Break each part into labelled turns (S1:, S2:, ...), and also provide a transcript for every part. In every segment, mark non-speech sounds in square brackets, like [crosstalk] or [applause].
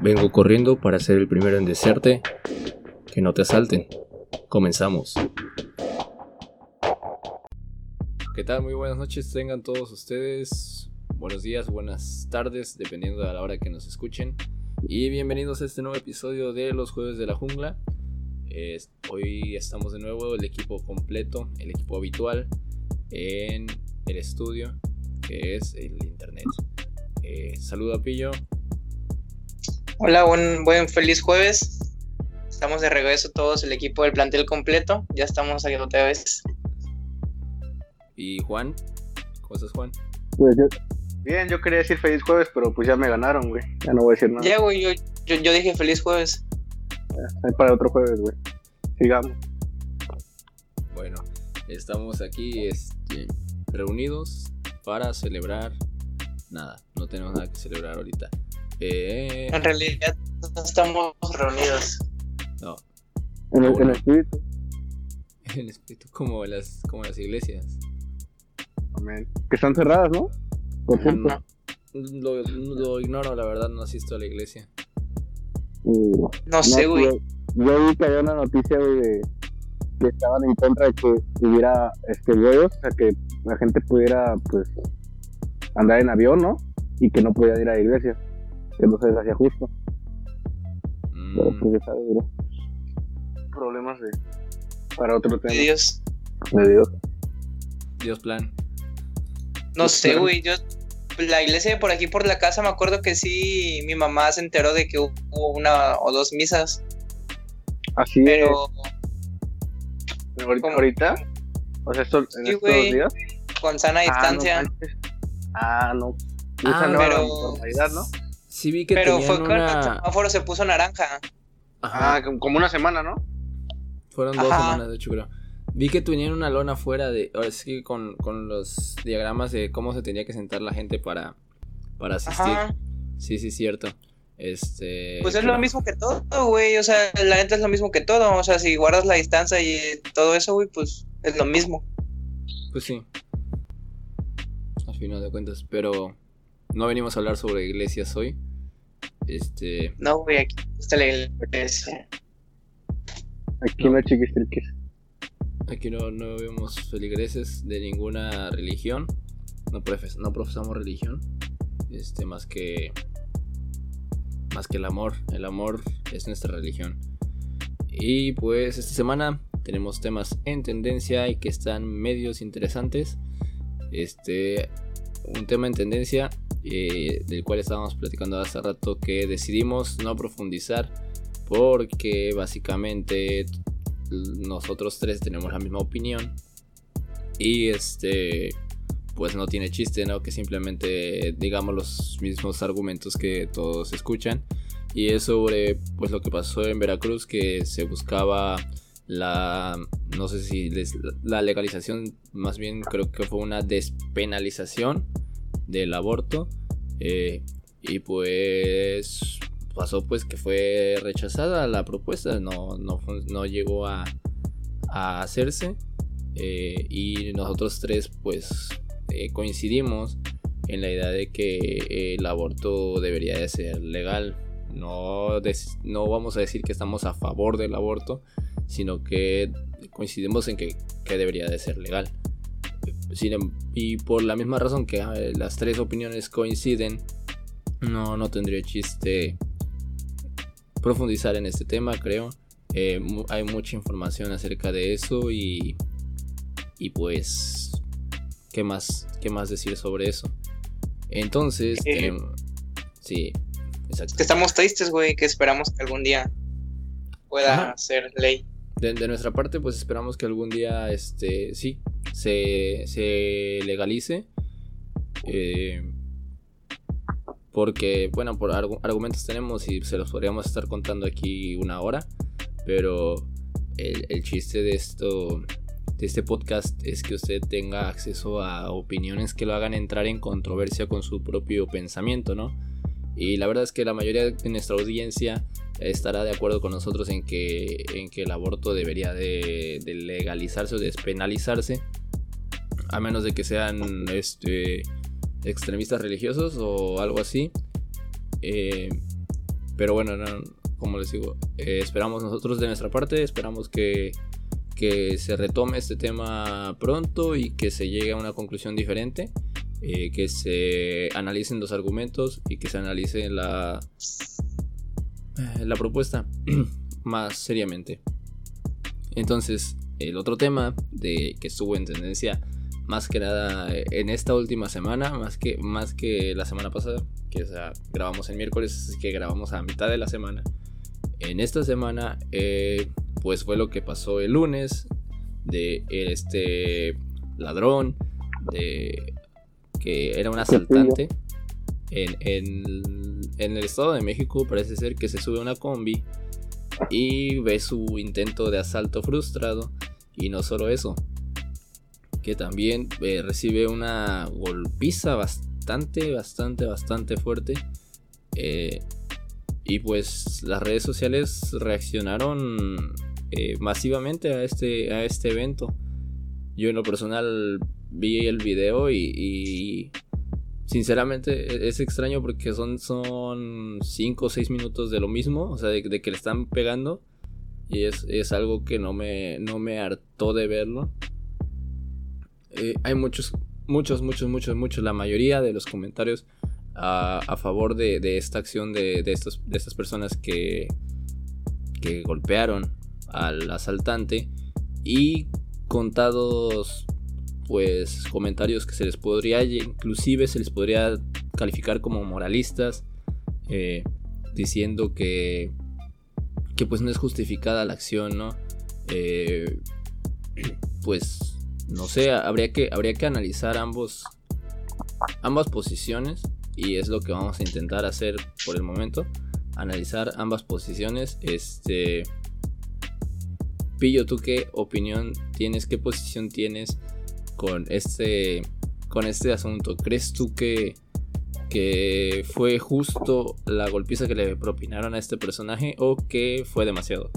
S1: Vengo corriendo para ser el primero en desearte que no te asalten. Comenzamos. ¿Qué tal? Muy buenas noches tengan todos ustedes. Buenos días, buenas tardes, dependiendo de la hora que nos escuchen. Y bienvenidos a este nuevo episodio de Los Jueves de la Jungla. hoy estamos de nuevo el equipo completo, el equipo habitual en el estudio, que es el internet. Eh, saludo a Pillo.
S2: Hola, buen, buen feliz jueves. Estamos de regreso todos, el equipo del plantel completo. Ya estamos aquí otra vez.
S1: ¿Y Juan? ¿Cómo estás, Juan?
S3: Pues yo, bien, yo quería decir feliz jueves, pero pues ya me ganaron, güey. Ya no voy a decir nada.
S2: Ya, güey, yo, yo, dije feliz jueves.
S3: Hay para otro jueves, güey. Sigamos.
S1: Bueno, estamos aquí este, reunidos para celebrar. Nada, no tenemos nada que celebrar ahorita.
S2: Eh, en realidad no estamos reunidos.
S1: No.
S3: En el, espíritu. [laughs]
S1: En el espíritu, como las, como las iglesias.
S3: Amén. Que están cerradas, ¿no?
S1: Por no. Lo, lo, ignoro, la verdad, no asisto a la iglesia.
S2: Uh, no, sé, güey.
S3: Yo, vi que había una noticia, güey, de que estaban en contra de que hubiera este vuelos, o sea, que la gente pudiera, pues, andar en avión, ¿no? Y que no podía ir a la iglesia que no se les hacía justo. Mm. Pero pues ya sabes, bro. Problemas de. Para otro tema.
S2: De Dios.
S3: De Dios.
S1: Dios plan.
S2: No sé, güey. Yo. La iglesia por aquí por la casa me acuerdo que sí. Mi mamá se enteró de que hubo una o dos misas.
S3: Así
S2: Pero.
S3: Es. Ahorita, ahorita. O sea, esto, en estos días.
S2: Con sana ah, distancia.
S3: Ah, no.
S2: Ah, no. pero... normalidad, ¿no?
S1: Sí vi que
S2: Pero fue cuando el semáforo se puso naranja.
S3: Ajá, ah, como una semana, ¿no?
S1: Fueron dos semanas, de hecho, creo. Vi que tenían una lona fuera de. Ahora sí, con, con los diagramas de cómo se tenía que sentar la gente para, para asistir. Sí, sí, cierto. Este.
S2: Pues es lo mismo que todo, güey. O sea, la gente es lo mismo que todo. O sea, si guardas la distancia y todo eso, güey, pues es lo mismo.
S1: Pues sí. Al final de cuentas. Pero no venimos a hablar sobre iglesias hoy. Este.
S2: No, güey, aquí está la iglesia.
S3: Aquí no, no
S1: Aquí no, no vemos feligreses de ninguna religión. No, no profesamos religión. Este, más que. Más que el amor. El amor es nuestra religión. Y pues esta semana tenemos temas en tendencia y que están medios interesantes. Este. Un tema en tendencia eh, del cual estábamos platicando hace rato, que decidimos no profundizar porque básicamente nosotros tres tenemos la misma opinión y este pues no tiene chiste, ¿no? Que simplemente digamos los mismos argumentos que todos escuchan y es sobre pues lo que pasó en Veracruz que se buscaba la no sé si la legalización más bien creo que fue una despenalización del aborto. Eh, y pues pasó pues que fue rechazada la propuesta, no, no, llegó a, hacerse. Eh, y nosotros tres pues eh, coincidimos en la idea de que el aborto debería de ser legal. No, no vamos a decir que estamos a favor del aborto, sino que coincidimos en que, que debería de ser legal. Em, y por la misma razón que ah, las tres opiniones coinciden, no, no tendría chiste profundizar en este tema, creo. Eh, hay mucha información acerca de eso y, y pues, ¿qué más, ¿qué más decir sobre eso? Entonces, em, sí,
S2: exacto. Que estamos tristes, güey, que esperamos que algún día pueda ser ley.
S1: De, de, nuestra parte, pues esperamos que algún día, este, sí, se, legalice. Eh, porque, bueno, por argumentos tenemos y se los podríamos estar contando aquí una hora. Pero el, chiste de esto, de este podcast, es que usted tenga acceso a opiniones que lo hagan entrar en controversia con su propio pensamiento, ¿no? Y la verdad es que la mayoría de nuestra audiencia estará de acuerdo con nosotros en que, en que el aborto debería de, legalizarse o despenalizarse a menos de que sean este, extremistas religiosos o algo así. Eh, pero bueno, como les digo, eh, esperamos nosotros de nuestra parte, esperamos que, que, se retome este tema pronto y que se llegue a una conclusión diferente, eh, que se analicen los argumentos y que se analice la, la propuesta [clears throat] más seriamente. Entonces, el otro tema de que estuvo en tendencia más que nada en esta última semana, más que, más que la semana pasada, que grabamos el miércoles, así que grabamos a mitad de la semana. En esta semana, eh, pues fue lo que pasó el lunes de este ladrón, de que era un asaltante. En, en, el Estado de México parece ser que se sube una combi y ve su intento de asalto frustrado. Y no solo eso, que también eh, recibe una golpiza bastante, bastante, bastante fuerte. Eh, y pues las redes sociales reaccionaron eh, masivamente a este, a este evento. Yo en lo personal vi el video y, sinceramente e-, es extraño porque son 5 o 6 minutos de lo mismo, o sea, de, que le están pegando. Y es, es, algo que no me, no me hartó de verlo. Eh, hay muchos, muchos, muchos, muchos, muchos, la mayoría de los comentarios a, favor de, esta acción de, de, estos, de estas personas que, que golpearon al asaltante y contados pues comentarios que se les podría inclusive se les podría calificar como moralistas eh, diciendo que que pues no es justificada la acción no eh, pues no sé, habría que, habría que analizar ambos, ambas posiciones y es lo que vamos a intentar hacer por el momento. Analizar ambas posiciones. Este. Pillo, ¿tú qué opinión tienes? ¿Qué posición tienes con este, con este asunto? ¿Crees tú que, que fue justo la golpiza que le propinaron a este personaje o que fue demasiado?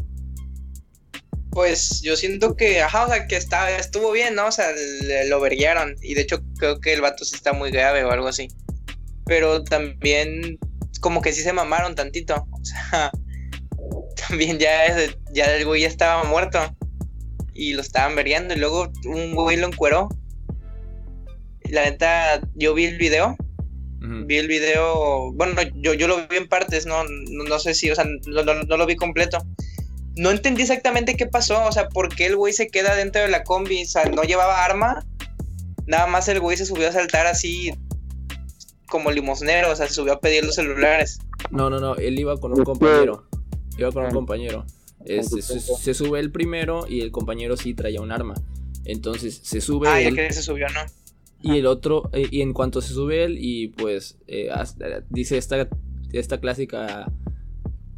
S2: pues yo siento que, ajá, o sea, que está, estuvo bien, ¿no? O sea, lo verguiaron. Y de hecho creo que el vato sí está muy grave o algo así. Pero también como que sí se mamaron tantito. O sea, [laughs] también ya, ya el güey ya estaba muerto. Y lo estaban verguiando. Y luego un güey lo encueró. La neta, yo vi el video. Vi el video. Bueno, yo, yo lo vi en partes, no, no, sé si, o sea, no, no lo vi completo no entendí exactamente qué pasó, o sea, por qué el güey se queda dentro de la combi, o sea, no llevaba arma, nada más el güey se subió a saltar así como limosnero, o sea, se subió a pedir los celulares.
S1: No, no, no, él iba con un compañero, iba con un compañero. Este, se, sube el primero y el compañero sí traía un arma. Entonces se sube.
S2: Ah, ya que se subió, ¿no?
S1: Y el otro, eh, y en cuanto se sube él, y pues eh, dice esta, esta clásica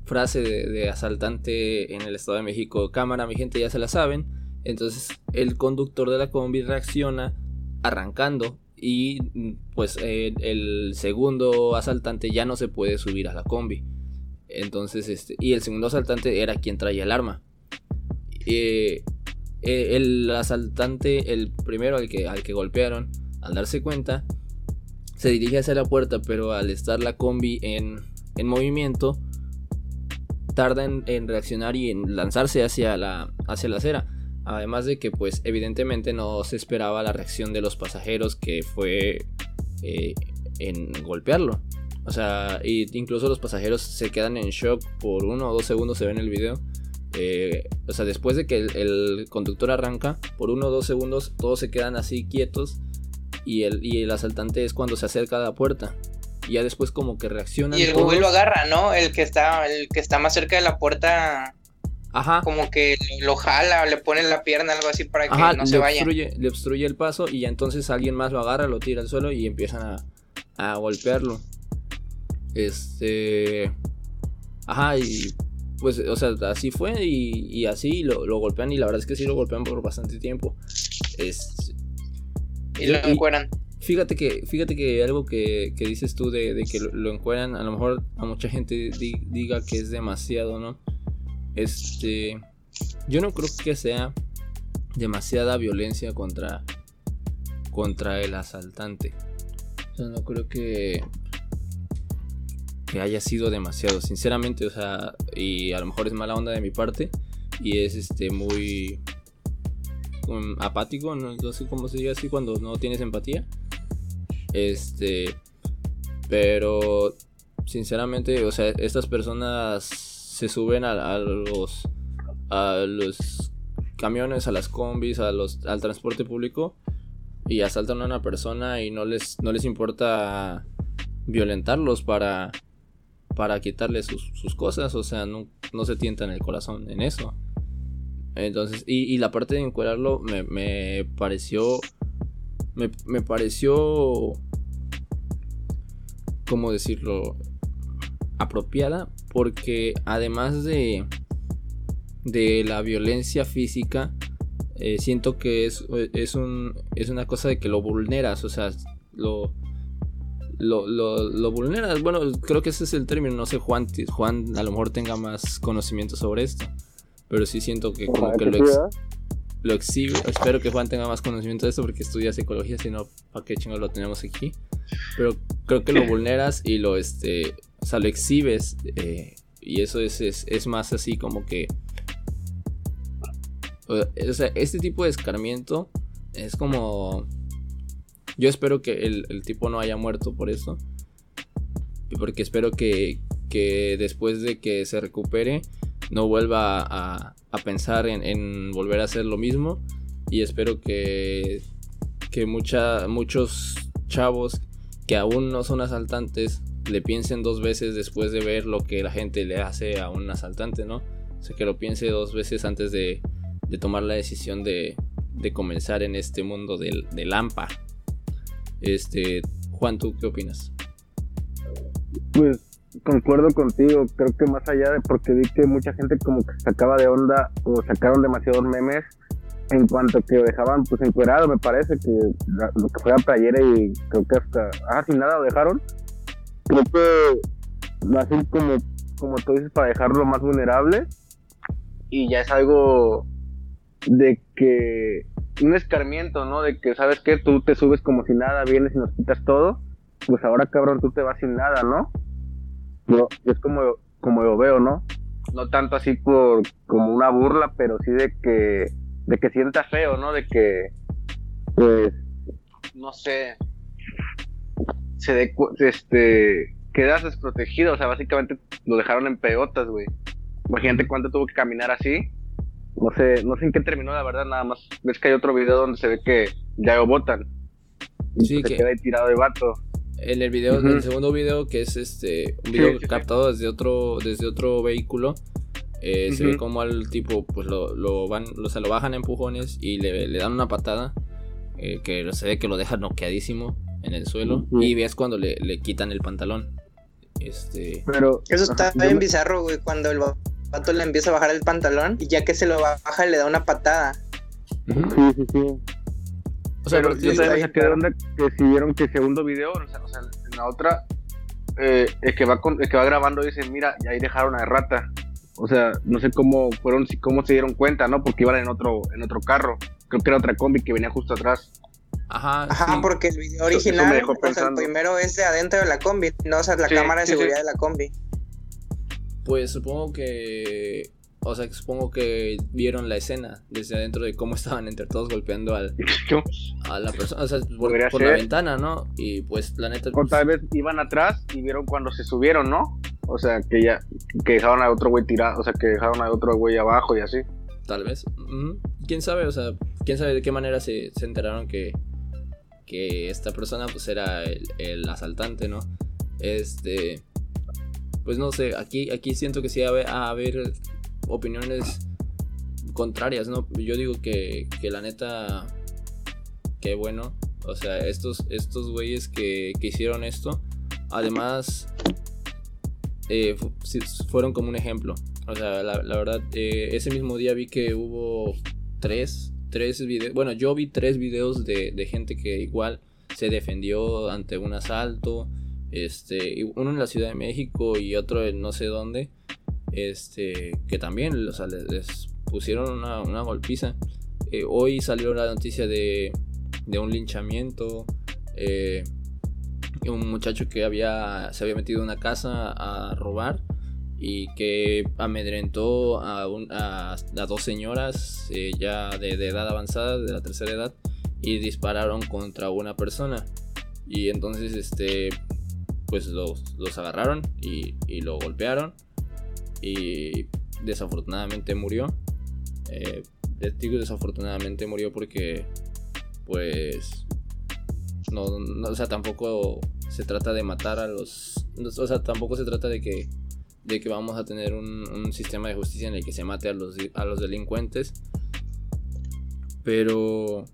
S1: frase de, asaltante en el Estado de México, cámara, mi gente ya se la saben. Entonces el conductor de la combi reacciona arrancando y pues el segundo asaltante ya no se puede subir a la combi. Entonces, este, y el segundo asaltante era quien traía el arma. Eh, eh, el asaltante, el primero al que, al que golpearon, al darse cuenta, se dirige hacia la puerta, pero al estar la combi en, en movimiento, tarda en, reaccionar y en lanzarse hacia la, hacia la acera. Además de que pues evidentemente no se esperaba la reacción de los pasajeros que fue eh, en golpearlo. O sea, incluso los pasajeros se quedan en shock por uno o dos segundos, se ve en el video. Eh, o sea, después de que el, conductor arranca, por uno o dos segundos todos se quedan así quietos y el, y el asaltante es cuando se acerca a la puerta y ya después como que reacciona.
S2: Y el güey lo agarra, ¿no? El que está, el que está más cerca de la puerta. Ajá. Como que lo jala, le pone la pierna, algo así para que no se vaya.
S1: le obstruye el paso y ya entonces alguien más lo agarra, lo tira al suelo y empiezan a, a golpearlo. Este. Ajá, y pues, o sea, así fue y, y así lo, lo, golpean y la verdad es que sí lo golpean por bastante tiempo. Es,
S2: y lo encueran.
S1: Fíjate que, fíjate que algo que, dices tú de, que lo, encuentran, a lo mejor a mucha gente diga que es demasiado, ¿no? Este, yo no creo que sea demasiada violencia contra, contra el asaltante. O sea, no creo que, que haya sido demasiado, sinceramente, o sea, y a lo mejor es mala onda de mi parte y es este muy um, apático, no, sé cómo se diga así cuando no tienes empatía. Este, pero sinceramente, o sea, estas personas se suben a, los a los camiones, a las combis, a los al transporte público y asaltan a una persona y no les no les importa violentarlos para para quitarle sus, cosas, o sea, no, se tientan el corazón en eso. Entonces, y, la parte de encuadrarlo me, me pareció. Me, me, pareció. ¿Cómo decirlo? Apropiada. Porque además de. De la violencia física. Eh, siento que es, es, un, es una cosa de que lo vulneras. O sea, lo lo, lo, vulneras. Bueno, creo que ese es el término. No sé, Juan, Juan a lo mejor tenga más conocimiento sobre esto. Pero sí siento que como que lo, lo exhibe. Espero que Juan tenga más conocimiento de esto porque estudia psicología, si no, ¿para qué chingados lo tenemos aquí? Pero creo que lo [clears throat] vulneras y lo, este, o sea, lo exhibes. Eh, y eso es, es, más así como que... O sea, este tipo de escarmiento es como yo espero que el, tipo no haya muerto por eso. Porque espero que, después de que se recupere no vuelva a, pensar en, volver a hacer lo mismo. Y espero que, que muchos chavos que aún no son asaltantes le piensen dos veces después de ver lo que la gente le hace a un asaltante, ¿no? O sea, que lo piense dos veces antes de, tomar la decisión de, comenzar en este mundo del, del AMPA. Este, Juan, ¿tú qué opinas?
S3: Pues concuerdo contigo, creo que más allá de porque vi que mucha gente como que sacaba de onda o sacaron demasiados memes en cuanto que dejaban pues encuerado, me parece que lo que fue a playera y creo que hasta, ah, sin nada lo dejaron. Creo que así como, como tú dices, para dejarlo más vulnerable y ya es algo de que un escarmiento, ¿no? De que, ¿sabes qué? Tú te subes como si nada, vienes y nos quitas todo. Pues ahora, cabrón, tú te vas sin nada, ¿no? No, es como, como lo veo, ¿no? No tanto así por como una burla, pero sí de que, de que sientas feo, ¿no? De que, pues, no sé, se de, este, quedas desprotegido, o sea, básicamente lo dejaron en peotas, güey. Imagínate cuánto tuvo que caminar así no sé, no sé en qué terminó, la verdad, nada más. Ves que hay otro video donde se ve que ya lo botan.
S1: sí,
S3: que queda ahí tirado de vato.
S1: En el video, en el segundo video, que es este un video captado desde otro, desde otro vehículo, eh, se ve como al tipo, pues lo, lo van, lo, se lo bajan a empujones y le, le dan una patada, eh, que se ve que lo deja noqueadísimo en el suelo, y ves cuando le, le, quitan el pantalón. Este...
S2: Pero, Eso está bien bizarro, güey, cuando el vato le empieza a bajar el pantalón y ya que se lo baja le da una patada.
S3: Sí, sí, sí. O sea, pero yo también onda que si vieron que segundo video, o sea, en la otra, eh, el, que va con, el que va grabando dice, mira, y ahí dejaron a rata. O sea, no sé cómo fueron, cómo se dieron cuenta, ¿no? Porque iban en otro, en otro carro. Creo que era otra combi que venía justo atrás.
S2: Ajá, Ajá porque el video original, o sea, el primero es de adentro de la combi, no, o sea, la cámara de seguridad de la combi.
S1: Pues supongo que. O sea, supongo que vieron la escena desde adentro de cómo [laughs] estaban entre todos golpeando al, a la persona, o sea, por, la ventana, ¿no? Y pues la neta.
S3: O tal vez iban atrás y vieron cuando se subieron, ¿no? O sea, que ya. Que dejaron a otro güey tirado, o sea, que dejaron a otro güey abajo y así.
S1: Tal vez. Quién sabe, o sea, quién sabe de qué manera se, se enteraron que. Que esta persona, pues era el, el asaltante, ¿no? Este pues no sé, aquí, aquí siento que sí va a haber opiniones contrarias, ¿no? Yo digo que, que la neta, que bueno, o sea, estos, estos güeyes que, que hicieron esto, además, eh, fueron como un ejemplo. O sea, la, verdad, eh, ese mismo día vi que hubo tres, tres videos, bueno, yo vi tres videos de, de gente que igual se defendió ante un asalto, este, uno en la Ciudad de México y otro en no sé dónde, este, que también les, pusieron una, golpiza. Eh, hoy salió la noticia de, de un linchamiento. Eh, un muchacho que había, se había metido en una casa a robar y que amedrentó a, a, dos señoras eh, ya de, edad avanzada, de la tercera edad, y dispararon contra una persona. Y entonces, este, pues los, agarraron y, y, lo golpearon y desafortunadamente murió. Eh, digo desafortunadamente murió porque, pues, no, o sea, tampoco se trata de matar a los, o sea, tampoco se trata de que de que vamos a tener un, sistema de justicia en el que se mate a los, a los delincuentes. Pero,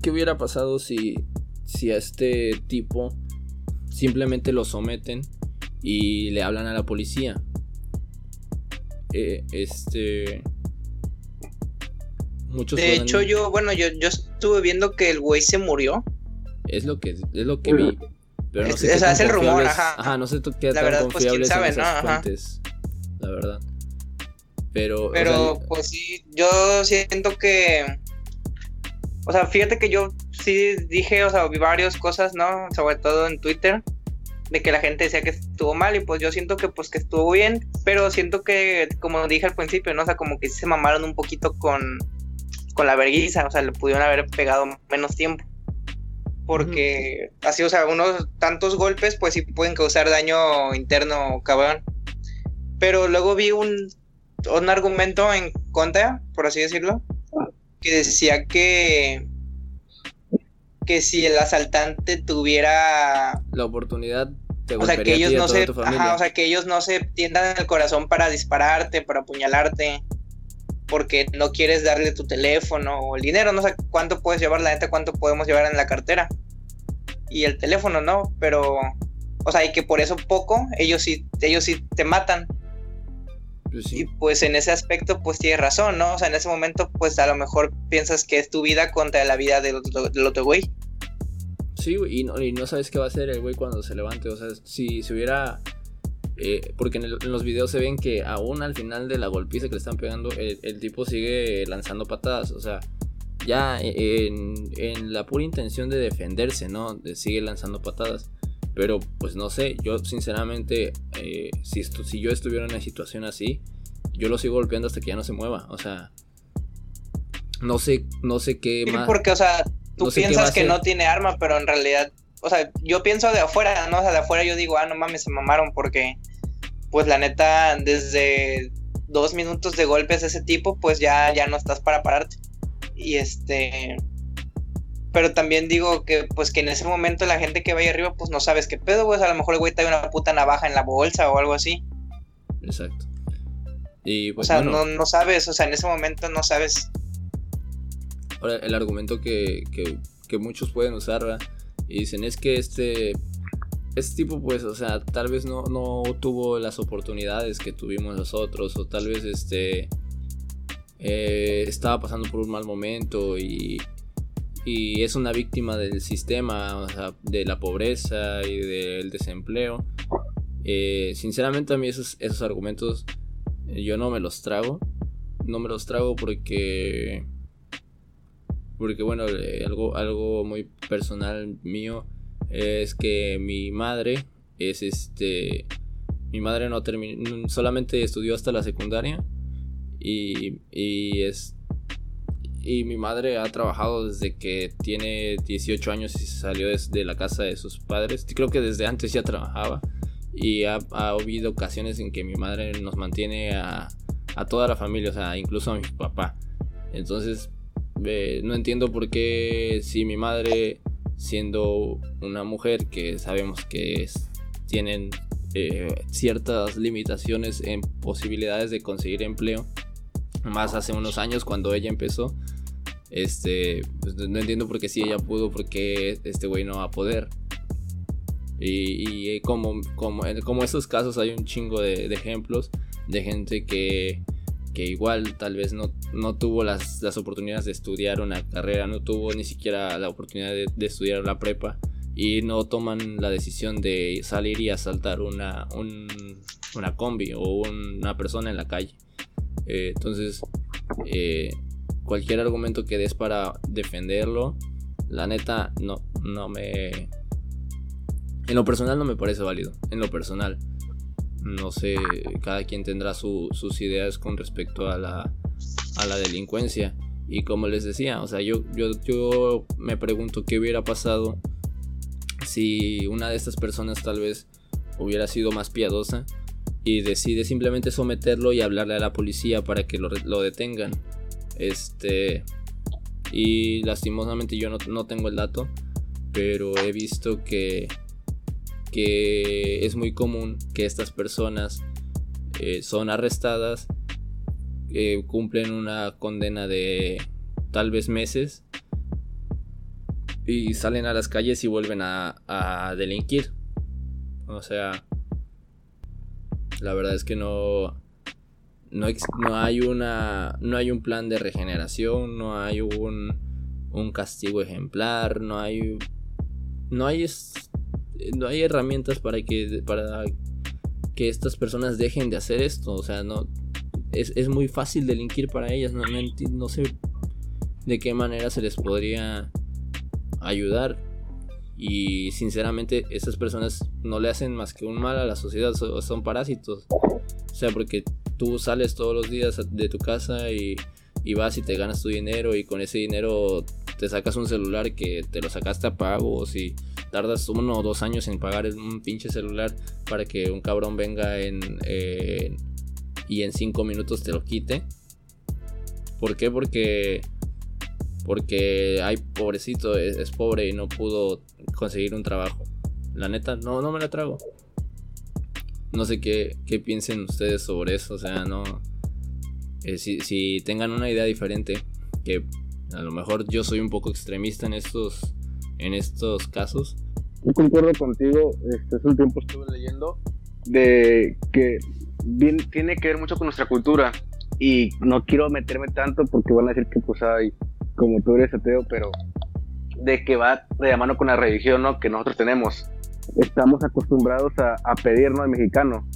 S1: ¿qué hubiera pasado si, si a este tipo simplemente lo someten y le hablan a la policía? Eh, este...
S2: Muchos de hecho, yo, bueno, yo, yo estuve viendo que el güey se murió.
S1: Es lo que, es lo que vi.
S2: Pero no sé es, es el rumor, ajá.
S1: Ajá, no sé qué la tan verdad, pues, confiables pues, sabe, esas ¿no? fuentes, la verdad. Pero,
S2: Pero, o sea, pues sí, yo siento que... O sea, fíjate que yo sí dije, o sea, vi varias cosas, ¿no? Sobre todo en Twitter, de que la gente decía que estuvo mal y pues yo siento que pues que estuvo bien, pero siento que, como dije al principio, ¿no? O sea, como que se mamaron un poquito con, con la vergüenza, o sea, le pudieron haber pegado menos tiempo porque así, o sea, unos tantos golpes pues sí pueden causar daño interno cabrón. Pero luego vi un, un argumento en contra, por así decirlo, que decía que que si el asaltante tuviera
S1: la oportunidad
S2: de o sea que ellos no se ajá, o sea que ellos no se tiendan el corazón para dispararte para apuñalarte porque no quieres darle tu teléfono o el dinero, no sé cuánto puedes llevar, la neta, cuánto podemos llevar en la cartera y el teléfono, ¿no? Pero, o sea, y que por eso poco, ellos sí, ellos sí te matan. Pues y pues en ese aspecto, pues tienes razón, ¿no? O sea, en ese momento, pues a lo mejor piensas que es tu vida contra la vida del, otro güey.
S1: Sí, y no, y no sabes qué va a hacer el güey cuando se levante. O sea, si se hubiera eh, porque en, los videos se ven que aún al final de la golpiza que le están pegando, el, tipo sigue lanzando patadas. O sea, ya en, la pura intención de defenderse, ¿no? De sigue lanzando patadas. Pero pues no sé, yo sinceramente, eh, si, esto, si yo estuviera en una situación así, yo lo sigo golpeando hasta que ya no se mueva. O sea, no sé, no sé qué
S2: más. Porque, o sea, tú piensas que no tiene arma, pero en realidad o sea, yo pienso de afuera, ¿no? O sea, de afuera yo digo, ah, no mames, se mamaron porque, pues la neta, desde dos minutos de golpes de ese tipo, pues ya, ya no estás para pararte. Y este... Pero también digo que, pues que en ese momento la gente que vaya arriba, pues no sabes qué pedo, güey. a lo mejor el güey trae una puta navaja en la bolsa o algo así.
S1: Exacto. Y
S2: pues, o sea, no, no sabes, o sea, en ese momento no sabes.
S1: Ahora, el argumento que, que, que muchos pueden usar, ¿verdad? Y dicen, es que este, este tipo, pues, o sea, tal vez no, no tuvo las oportunidades que tuvimos nosotros, o tal vez este eh, estaba pasando por un mal momento y, y es una víctima del sistema, de la pobreza y del desempleo. Eh, sinceramente a mí esos, esos argumentos eh, yo no me los trago. No me los trago porque porque bueno, eh, algo, algo muy personal mío es que mi madre es este, mi madre no terminó, solamente estudió hasta la secundaria y, y es y mi madre ha trabajado desde que tiene 18 años y se salió de la casa de sus padres. Creo que desde antes ya trabajaba. Y ha, ha habido ocasiones en que mi madre nos mantiene a, toda la familia, o sea, incluso a mi papá. Entonces, no entiendo por qué si mi madre, siendo una mujer que sabemos que tienen eh, ciertas limitaciones en posibilidades de conseguir empleo, más hace unos años cuando ella empezó, este, pues no entiendo por qué si ella pudo, porque este güey no va a poder. Y, como, como, como estos casos hay un chingo de ejemplos de gente que que igual tal vez no, no tuvo las, oportunidades de estudiar una carrera, no tuvo ni siquiera la oportunidad de, estudiar la prepa y no toman la decisión de salir y asaltar una, una combi o una persona en la calle. Eh, entonces, eh, cualquier argumento que des para defenderlo, la neta no, no me En lo personal no me parece válido, en lo personal. No sé, cada quien tendrá sus ideas con respecto a la, a la delincuencia. Y como les decía, o sea, yo, yo, yo me pregunto qué hubiera pasado si una de estas personas tal vez hubiera sido más piadosa y decide simplemente someterlo y hablarle a la policía para que lo, lo detengan. Este. Y lastimosamente yo no, tengo el dato, pero he visto que, que es muy común que estas personas eh, son arrestadas, eh, cumplen una condena de tal vez meses y salen a las calles y vuelven a, a delinquir. O sea, la verdad es que no, no, no, hay una no hay un plan de regeneración, no hay un, un castigo ejemplar, no hay no hay no hay herramientas para que para que estas personas dejen de hacer esto, o sea, no es, muy fácil delinquir para ellas, no, sé de qué manera se les podría ayudar y sinceramente esas personas no le hacen más que un mal a la sociedad, son, parásitos. O sea, porque tú sales todos los días de tu casa y, vas y te ganas tu dinero y con ese dinero te sacas un celular que te lo sacaste a pago o si tardas uno o dos años en pagar un pinche celular para que un cabrón venga en, y en cinco minutos te lo quite. ¿Por qué? Porque porque ay pobrecito es, pobre y no pudo conseguir un trabajo. La neta no no me la trago. No sé qué, qué piensen ustedes sobre eso, o sea, no eh, si, si tengan una idea diferente que a lo mejor yo soy un poco extremista en estos en estos casos.
S3: Yo concuerdo contigo, este es un tiempo estuve leyendo de que tiene que ver mucho con nuestra cultura y no quiero meterme tanto porque van a decir que pues hay como tú eres ateo, pero de que va de la mano con la religión ¿no? que nosotros tenemos. Estamos acostumbrados a, a pedir, ¿no? Al mexicano.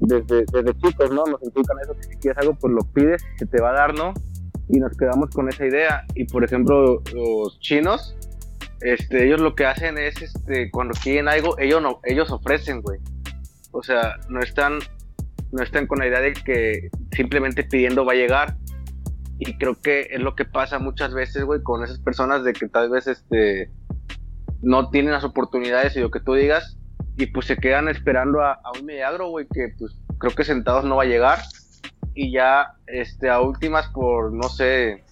S3: Desde, desde chicos, ¿no? Nos inculcan eso, que si quieres algo, pues lo pides, se te va a dar, ¿no? Y nos quedamos con esa idea. Y por ejemplo, los chinos, este, ellos lo que hacen es, este, cuando quieren algo, ellos, no, ellos ofrecen, güey. O sea, no están, no están con la idea de que simplemente pidiendo va a llegar, y creo que es lo que pasa muchas veces, güey, con esas personas de que tal vez este no tienen las oportunidades y lo que tú digas y pues se quedan esperando a, un milagro, güey, que pues creo que sentados no va a llegar. Y ya este a últimas por no sé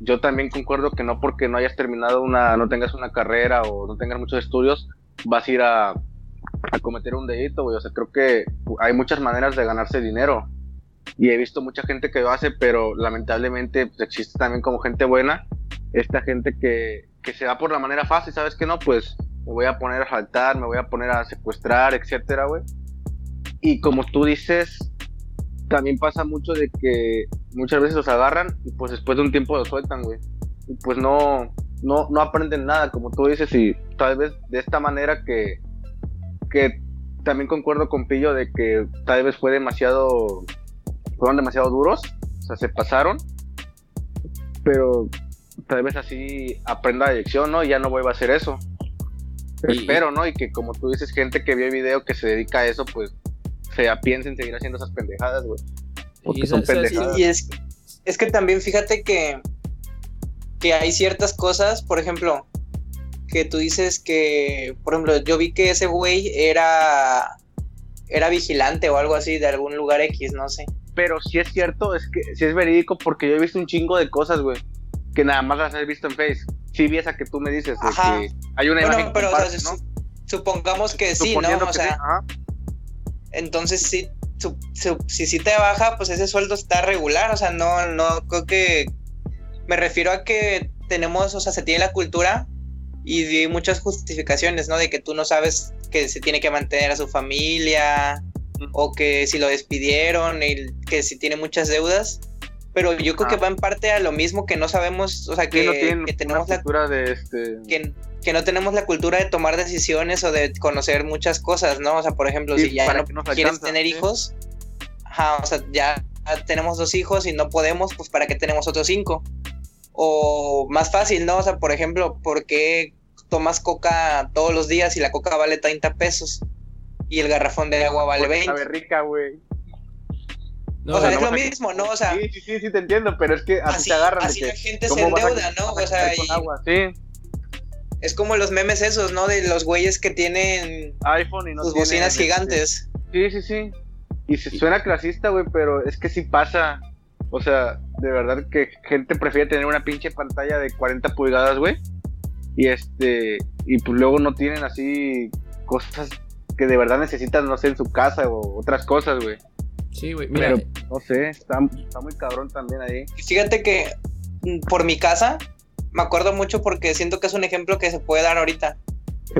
S3: yo también concuerdo que no porque no hayas terminado una no tengas una carrera o no tengas muchos estudios vas a ir a, a cometer un delito, güey, o sea, creo que hay muchas maneras de ganarse dinero. Y he visto mucha gente que lo hace, pero lamentablemente pues, existe también como gente buena, esta gente que, que se va por la manera fácil, ¿sabes que no? Pues me voy a poner a saltar, me voy a poner a secuestrar, etcétera, güey. Y como tú dices, también pasa mucho de que muchas veces los agarran y pues después de un tiempo los sueltan, güey. Y pues no, no, no aprenden nada, como tú dices, y tal vez de esta manera que, que también concuerdo con Pillo de que tal vez fue demasiado fueron demasiado duros, o sea, se pasaron, pero tal vez así aprenda la lección, ¿no? Y ya no vuelva a hacer eso. Espero, ¿no? Y que como tú dices, gente que vio el video que se dedica a eso, pues se piense en seguir haciendo esas pendejadas, güey.
S2: Porque son pendejadas. Y es, es que también fíjate que, que hay ciertas cosas, por ejemplo, que tú dices que, por ejemplo, yo vi que ese güey era, era vigilante o algo así de algún lugar X, no sé
S3: pero si es cierto, es que si es verídico porque yo he visto un chingo de cosas, güey, que nada más las he visto en Face. Sí vi esa que tú me dices, de que hay una imagen
S2: pero supongamos que sí, ¿no? O sea, entonces sí, si sí te baja, pues ese sueldo está regular, o sea, no, no, creo que, me refiero a que tenemos, o sea, se tiene la cultura y hay muchas justificaciones, ¿no? De que tú no sabes que se tiene que mantener a su familia, o que si lo despidieron y que si tiene muchas deudas. Pero yo creo que va en parte a lo mismo que no sabemos, o sea, que, tenemos la cultura de este... Que, no tenemos la cultura de tomar decisiones o de conocer muchas cosas, ¿no? O sea, por ejemplo, si ya no quieres tener hijos, o sea, ya tenemos dos hijos y no podemos, pues ¿para qué tenemos otros cinco? O más fácil, ¿no? O sea, por ejemplo, ¿por qué tomas coca todos los días y la coca vale 30 pesos y el garrafón de agua vale 20.
S3: Sabe rica, güey.
S1: No,
S2: o sea, es lo mismo, ¿no? O sea,
S3: Sí, sí, sí, sí, te entiendo, pero es que así,
S2: así,
S3: te agarran. de
S2: así
S3: que,
S2: la gente se
S3: ¿cómo vas a-
S2: endeuda, ¿no? O sea, y
S3: agua? Sí,
S2: es como los memes esos, ¿no? De los güeyes que tienen
S3: iPhone y no
S2: sus
S3: tienen,
S2: bocinas
S3: este,
S2: gigantes.
S3: Sí, sí, sí. Y se suena clasista, güey, pero es que sí pasa. O sea, de verdad que gente prefiere tener una pinche pantalla de 40 pulgadas, güey. Y este, y pues luego no tienen así cosas que de verdad necesitan, no sé, en su casa o otras cosas, güey.
S1: Sí, güey. Mira,
S3: Pero, no sé, está, está muy cabrón también ahí.
S2: Fíjate que mm, por mi casa, me acuerdo mucho porque siento que es un ejemplo que se puede dar ahorita.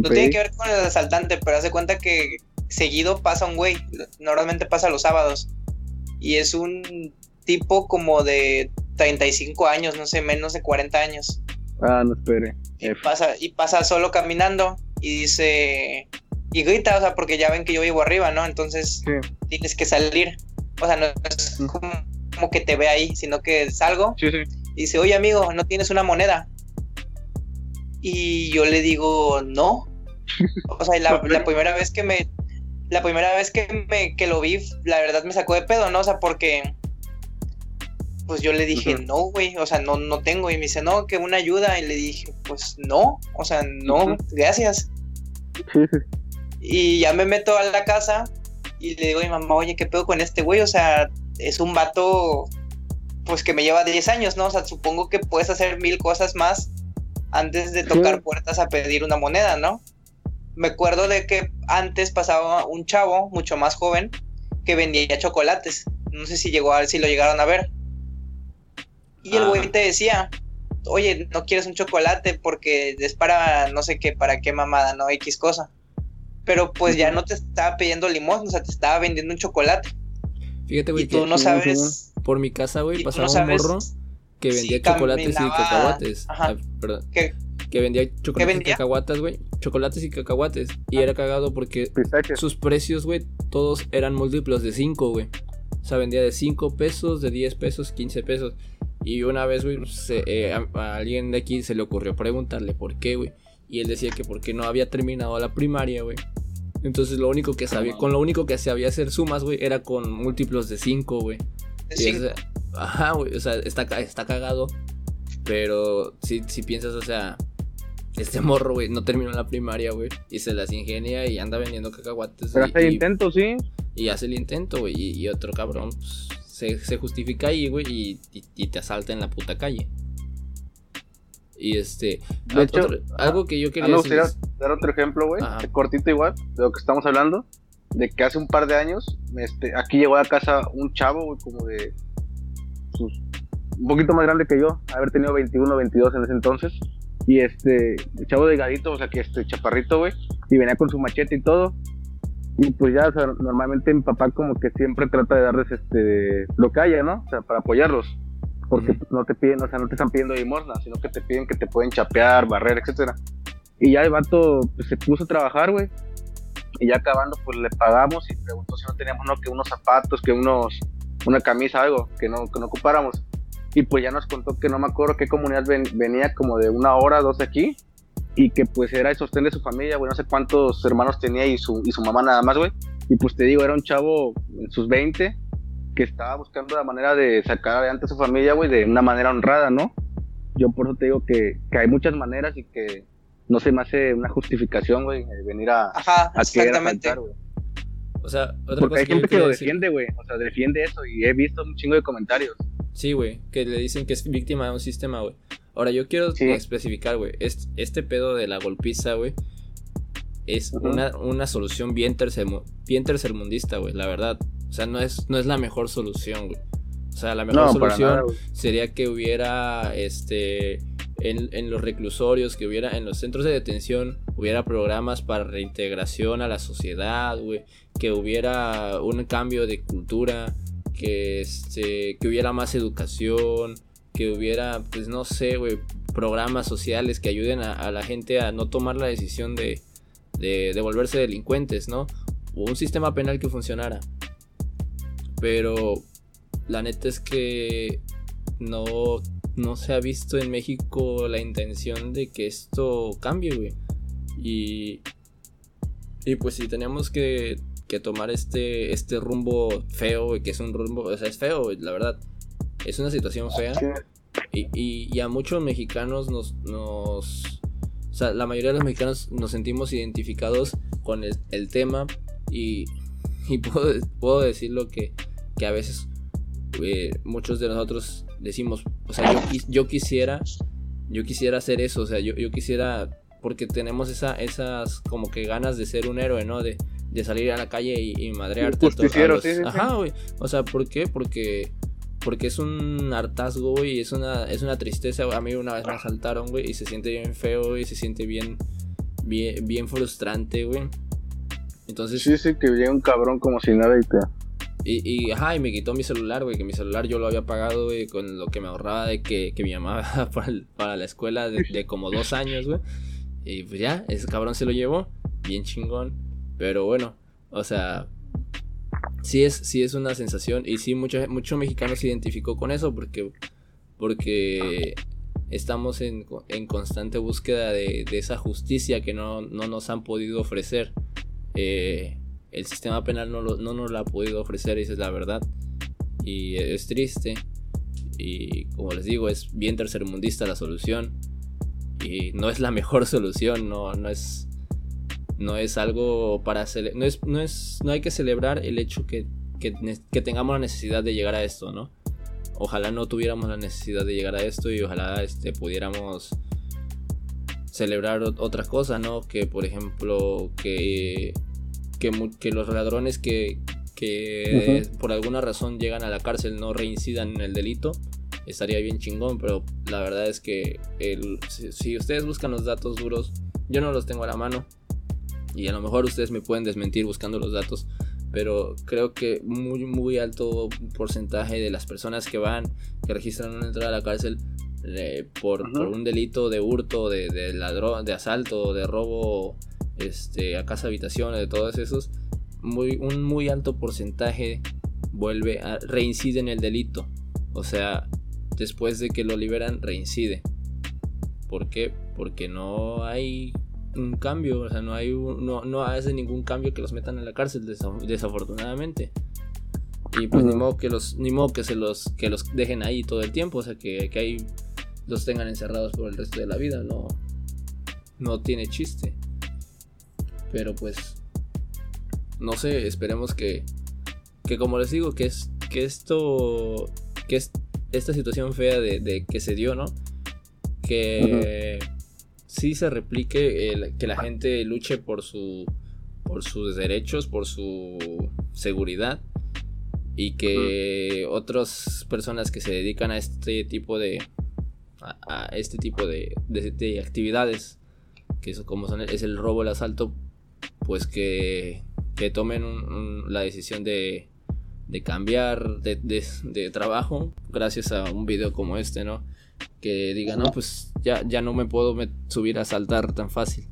S2: No tiene que ver con el asaltante, pero hace cuenta que seguido pasa un güey. Normalmente pasa los sábados. Y es un tipo como de 35 años, no sé, menos de 40 años.
S3: Ah, no espere.
S2: Y pasa, y pasa solo caminando y dice. Y grita, o sea, porque ya ven que yo vivo arriba, ¿no? Entonces
S3: Sí,
S2: tienes que salir. O sea, no es como, como que te ve ahí, sino que salgo
S3: sí, sí.
S2: y dice, oye amigo, ¿no tienes una moneda? Y yo le digo, no. [laughs] O sea, la, la primera vez que me, la primera vez que me, que lo vi, la verdad me sacó de pedo, ¿no? O sea, porque, pues yo le dije, no, güey, o sea, no, no tengo. Y me dice, no, que una ayuda. Y le dije, pues no, o sea, no,
S3: Ujú.
S2: gracias. Y ya me meto a la casa y le digo a mi mamá, oye, ¿qué pedo con este güey? O sea, es un vato, pues que me lleva 10 años, ¿no? O sea, supongo que puedes hacer mil cosas más antes de tocar
S3: Sí.
S2: puertas a pedir una moneda, ¿no? Me acuerdo de que antes pasaba un chavo, mucho más joven, que vendía chocolates. No sé si llegó a si lo llegaron a ver. Y el
S1: Ah.
S2: güey te decía, oye, no quieres un chocolate porque es para no sé qué, para qué mamada, no X cosa. Pero pues ya no te estaba pidiendo limón, o sea, te estaba vendiendo un chocolate.
S1: fíjate,
S2: Y
S1: güey,
S2: tú
S1: que
S2: no
S3: sí,
S2: sabes.
S1: por mi casa, güey,
S2: y
S1: pasaba
S2: no
S1: un morro que
S2: si
S1: vendía chocolates y cacahuates.
S2: Ajá.
S1: Ah, perdón.
S2: que
S1: Que vendía chocolates y
S2: vendía?
S1: cacahuates, güey. Chocolates y cacahuates. Y
S2: Ah.
S1: era cagado porque
S3: Pistaches.
S1: sus precios, güey, todos eran múltiplos de 5, güey. O sea, vendía de 5 pesos, de 10 pesos, 15 pesos. Y una vez, güey, se- eh, a, a alguien de aquí se le ocurrió preguntarle por qué, güey. Y él decía que porque no había terminado la primaria, güey. Entonces lo único que sabía, con lo único que sabía hacer sumas, güey, era con múltiplos de 5, güey. ajá, güey, o sea, está, ca- está cagado. Pero si, si piensas, o sea, este morro, güey, no terminó la primaria, güey. Y se las ingenia y anda vendiendo cacahuates.
S3: Pero
S1: y,
S3: hace el
S1: y-
S3: intento, sí.
S1: y hace el intento, güey. Y, y otro cabrón pues, se, se justifica ahí, güey, y, y- y te asalta en la puta calle. Y este.
S3: De hecho,
S1: otro- algo que yo quería
S3: gustaría
S1: decirles-
S3: dar otro ejemplo, güey, cortito igual, de lo que estamos hablando, de que hace un par de años, este, aquí llegó a casa un chavo, güey, como de sus- un poquito más grande que yo, haber tenido 21, 22 en ese entonces, y este, el chavo delgadito, o sea, que este chaparrito, güey, y venía con su machete y todo, y pues ya, o sea, normalmente mi papá como que siempre trata de darles este, lo que haya, ¿no? O sea, para apoyarlos. Porque no te piden, o sea, no te están pidiendo limosna, sino que te piden que te pueden chapear, barrer, etcétera. Y ya el vato pues, se puso a trabajar, güey. Y ya acabando, pues le pagamos y preguntó si no teníamos no, que unos zapatos, que unos, una camisa, algo, que no, que no ocupáramos. Y pues ya nos contó que no me acuerdo qué comunidad ven- venía, como de una hora, dos de aquí. Y que pues era el sostén de su familia, güey, no sé cuántos hermanos tenía y su, y su mamá nada más, güey. Y pues te digo, era un chavo en sus 20 que estaba buscando la manera de sacar adelante a su familia, güey, de una manera honrada, ¿no? Yo por eso te digo que, que hay muchas maneras y que no se me hace una justificación, güey, venir a,
S2: Ajá,
S3: a querer
S2: exactamente.
S3: güey.
S1: O sea, otra
S3: Porque
S1: cosa
S3: hay
S1: que
S3: gente que lo
S1: decir-
S3: defiende, güey, o sea, defiende eso y he visto un chingo de comentarios.
S1: Sí, güey, que le dicen que es víctima de un sistema, güey. Ahora, yo quiero
S3: Sí.
S1: especificar, güey, este, este pedo de la golpiza, güey, es una, una solución bien, tercermu- bien tercermundista, güey, la verdad. O sea, no es, no es la mejor solución, güey. O sea, la mejor
S3: No,
S1: solución
S3: nada,
S1: sería que hubiera, este, en, en los reclusorios, que hubiera, en los centros de detención, hubiera programas para reintegración a la sociedad, güey. Que hubiera un cambio de cultura, que, este, que hubiera más educación, que hubiera, pues no sé, güey, programas sociales que ayuden a, a la gente a no tomar la decisión de, de, de volverse delincuentes, ¿no? O un sistema penal que funcionara. Pero la neta es que no, no se ha visto en México la intención de que esto cambie, güey. Y, y pues si tenemos que, que tomar este, este rumbo feo, güey, que es un rumbo, o sea, es feo, güey, la verdad. Es una situación fea. Y, y, a muchos mexicanos nos, nos... O sea, la mayoría de los mexicanos nos sentimos identificados con el, tema y, y puedo, puedo decirlo que, que a veces eh, muchos de nosotros decimos, o sea, yo, yo quisiera, yo quisiera hacer eso, o sea, yo, yo quisiera, porque tenemos esa, esas como que ganas de ser un héroe, ¿no? De, de salir a la calle y, y madrearte.
S3: Justiciero, sí, sí,
S1: Ajá, güey. O sea, ¿por qué? Porque porque es un hartazgo, güey, es una, es una tristeza. A mí una vez me asaltaron, güey, y se siente bien feo, y se siente bien, bien, bien frustrante, güey. Entonces...
S3: Sí, sí, que llega un cabrón como si nada y te...
S1: Y, y, ajá, y me quitó mi celular, güey, que mi celular yo lo había pagado, con lo que me ahorraba de que, que mi mamá [laughs] para, para la escuela de, como dos años, güey. Y pues ya, ese cabrón se lo llevó, bien chingón. Pero bueno, o sea, sí es, sí es una sensación y sí mucho, mucho mexicano se identificó con eso porque, porque estamos en, en constante búsqueda de, de, esa justicia que no, no, nos han podido ofrecer. Eh, el sistema penal no, no nos la ha podido ofrecer, esa es la verdad. Y es triste. Y como les digo, es bien tercermundista la solución. Y no es la [laughs] mejor solución, no, no es no es algo para no es, no es no hay que celebrar el hecho que, que, tengamos la necesidad de llegar a esto, ¿no? Ojalá no tuviéramos la necesidad de llegar a esto y ojalá este, pudiéramos celebrar otra cosa, ¿no? Que por ejemplo que, que, los ladrones que, que por alguna razón llegan a la cárcel no reincidan en el delito, estaría bien chingón, pero la verdad es que el, si ustedes buscan los datos duros, yo no los tengo a la mano, y a lo mejor ustedes me pueden desmentir buscando los datos, pero creo que muy muy alto porcentaje de las personas que van, que registran una entrada a la cárcel eh, por, un delito de hurto, de, de ladrón, de asalto, de robo este, a casa habitación, de todos esos, muy, un muy alto porcentaje vuelve a reincide en el delito. O sea, después de que lo liberan, reincide. ¿Por qué? Porque no hay un cambio, o sea, no hay no, no hace ningún cambio que los metan en la cárcel, desafortunadamente. Y pues ni modo que los, ni modo que se los, que los dejen ahí todo el tiempo, o sea que, que ahí los tengan encerrados por el resto de la vida, no, no tiene chiste. Pero pues, no sé, esperemos que, que como les digo, que es, que esto, que es esta situación fea de, que se dio, ¿no? Que sí se replique que la gente luche por su por sus derechos, por su seguridad y que otras personas que se dedican a este tipo de a, este tipo de, de, actividades que eso como son es el robo el asalto pues que, que tomen la decisión de, de cambiar de, de, trabajo gracias a un video como este no que digan, no, pues ya, ya no me puedo subir a saltar tan fácil.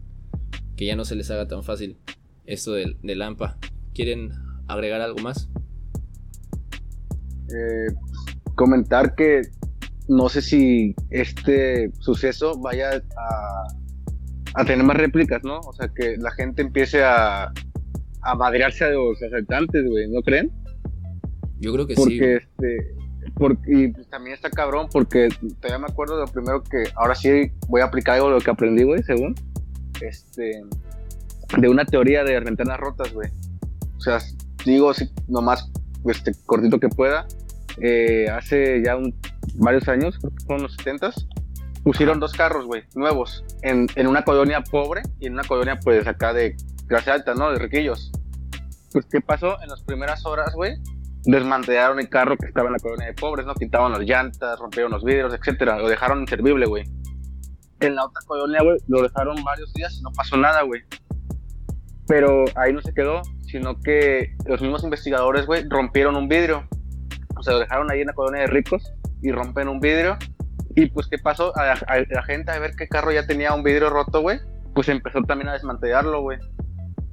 S1: Que ya no se les haga tan fácil esto de, de Lampa. ¿Quieren agregar algo más?
S3: Eh, comentar que no sé si este suceso vaya a, a, tener más réplicas, ¿no? O sea, que la gente empiece a, a madrearse a los asaltantes, güey, ¿no creen?
S1: Yo creo que
S3: sí.
S1: Porque
S3: este, y pues, también está cabrón porque todavía me acuerdo de lo primero que ahora sí voy a aplicar algo de lo que aprendí, güey, según. Este. De una teoría de ventanas rotas, güey. O sea, digo así nomás este, cortito que pueda. Eh, hace ya un, varios años, creo que fueron los 70 pusieron dos carros, güey, nuevos, en, en, una colonia pobre y en una colonia, pues, acá de clase alta, ¿no? De riquillos. Pues, ¿qué pasó? En las primeras horas, güey, desmantelaron el carro que estaba en la colonia de pobres, ¿no? Quitaban las llantas, rompieron los vidrios, etcétera. Lo dejaron inservible, güey. En la otra colonia, güey, lo dejaron varios días y no pasó nada, güey. Pero ahí no se quedó, sino que los mismos investigadores, güey, rompieron un vidrio. O sea, lo dejaron ahí en la colonia de ricos y rompen un vidrio. Y pues, ¿qué pasó? A la, gente a ver qué carro ya tenía un vidrio roto, güey, pues empezó también a desmantelarlo, güey.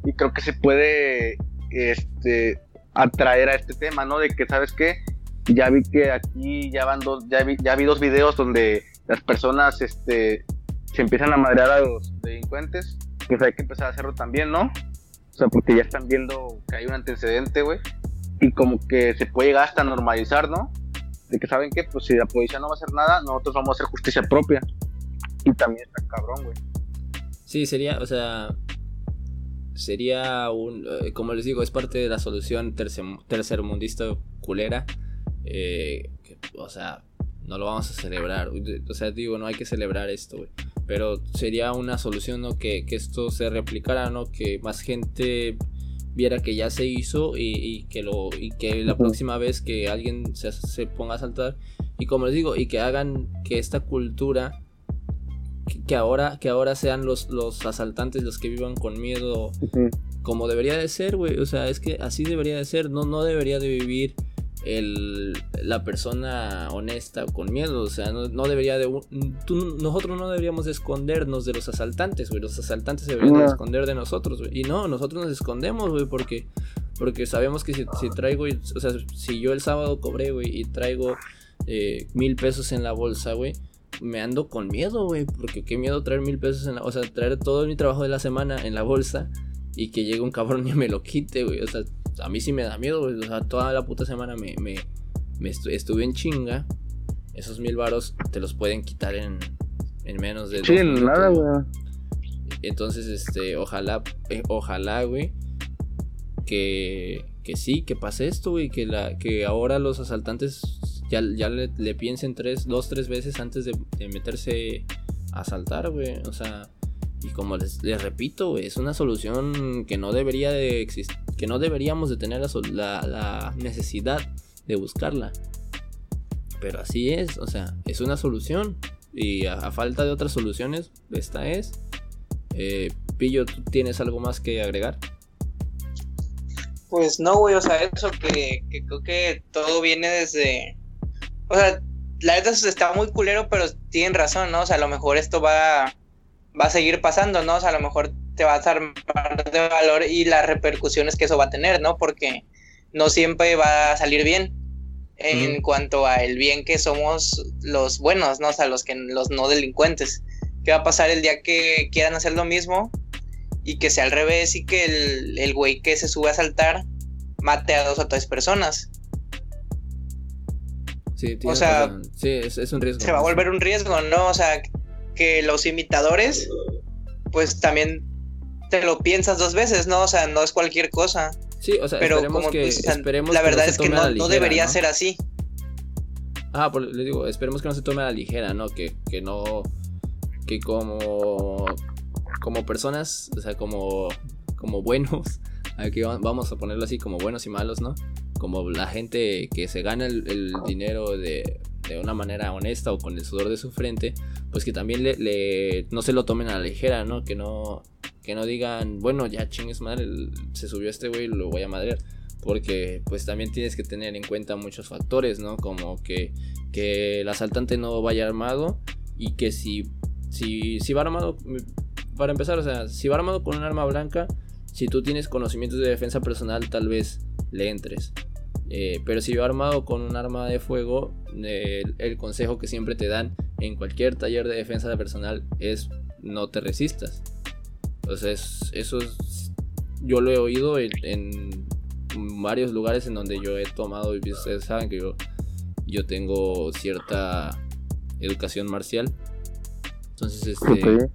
S3: Y creo que se puede, este, atraer a este tema, ¿no? De que, ¿sabes qué? ya vi que aquí ya van dos, ya vi, ya vi dos videos donde las personas este, se empiezan a madrear a los delincuentes, pues hay que empezar a hacerlo también, ¿no? O sea, porque ya están viendo que hay un antecedente, güey, y como que se puede llegar hasta normalizar, ¿no? De que saben que, pues si la policía no va a hacer nada, nosotros vamos a hacer justicia propia. Y también está cabrón, güey.
S1: Sí, sería, o sea, sería un, eh, como les digo, es parte de la solución tercermundista culera. Eh, o sea, no lo vamos a celebrar. O sea, digo, no hay que celebrar esto, güey. Pero sería una solución, ¿no? Que, esto se replicara, ¿no? Que más gente viera que ya se hizo y, que lo y que la próxima vez que alguien se, se, ponga a saltar. Y como les digo y que hagan que esta cultura que, ahora que ahora sean los, los asaltantes los que vivan con miedo como debería de ser güey. O sea es que así debería de ser. No no debería de vivir el, la persona honesta con miedo. O sea, no, debería de. nosotros no deberíamos escondernos de los asaltantes, güey. Los asaltantes deberían esconder de nosotros, güey. Y no, nosotros nos escondemos, güey, porque, porque sabemos que si, traigo. O sea, si yo el sábado cobré, güey, y traigo eh, mil pesos en la bolsa, güey. Me ando con miedo, güey. Porque qué miedo traer mil pesos en la. O sea, traer todo mi trabajo de la semana en la bolsa. Y que llegue un cabrón y me lo quite, güey. O sea, a mí sí me da miedo, O sea, toda la puta semana me, me, estuve en chinga. Esos mil varos te los pueden quitar en, en menos de.
S3: Sí, en nada, güey.
S1: Entonces, este, ojalá, eh, ojalá, güey, que, que sí, que pase esto, güey, que, la, que ahora los asaltantes ya, ya le, piensen tres, dos, tres veces antes de, de meterse a asaltar, güey. O sea, y como les, repito, es una solución que no debería de existir, que no deberíamos de tener la, necesidad de buscarla. Pero así es, o sea, es una solución. Y a, falta de otras soluciones, esta es. Eh, Pillo, ¿tú tienes algo más que agregar?
S2: Pues no, güey, o sea, eso que, que creo que todo viene desde... O sea, la verdad está muy culero, pero tienen razón, ¿no? O sea, a lo mejor esto va va a seguir pasando, ¿no? O sea, a lo mejor te vas a armar de valor y las repercusiones que eso va a tener, ¿no? Porque no siempre va a salir bien en cuanto a el bien que somos los buenos, ¿no? O sea, los que los no delincuentes. ¿Qué va a pasar el día que quieran hacer lo mismo y que sea al revés y que el, el güey que se sube a saltar mate a dos o tres personas?
S1: Sí, o sea, sí, es, es un riesgo.
S2: Se va a volver un riesgo, ¿no? O sea, que los imitadores, pues también te lo piensas dos veces, ¿no? O sea, no es cualquier cosa.
S1: Sí, o sea, pero esperemos que, esperemos
S2: la verdad es que no, debería ser así.
S1: Ah, pues les digo, esperemos que no se tome a la ligera, ¿no? Que, que no, que como, como personas, o sea, como, como buenos, [laughs] aquí vamos a ponerlo así, como buenos y malos, ¿no? Como la gente que se gana el dinero de, de una manera honesta o con el sudor de su frente, pues que también le, no se lo tomen a la ligera, ¿no? Que no, que no digan, bueno, ya chingues madre, se subió este güey, lo voy a madrear. Porque pues también tienes que tener en cuenta muchos factores, ¿no? Como que, que el asaltante no vaya armado y que si, si, si va armado, para empezar, o sea, si va armado con un arma blanca, si tú tienes conocimientos de defensa personal, tal vez le entres. Eh, pero si va armado con un arma de fuego, el, consejo que siempre te dan en cualquier taller de defensa personal es no te resistas. Entonces, eso es, yo lo he oído en, varios lugares en donde yo he tomado, y ustedes saben que yo, yo tengo cierta educación marcial. Entonces, este...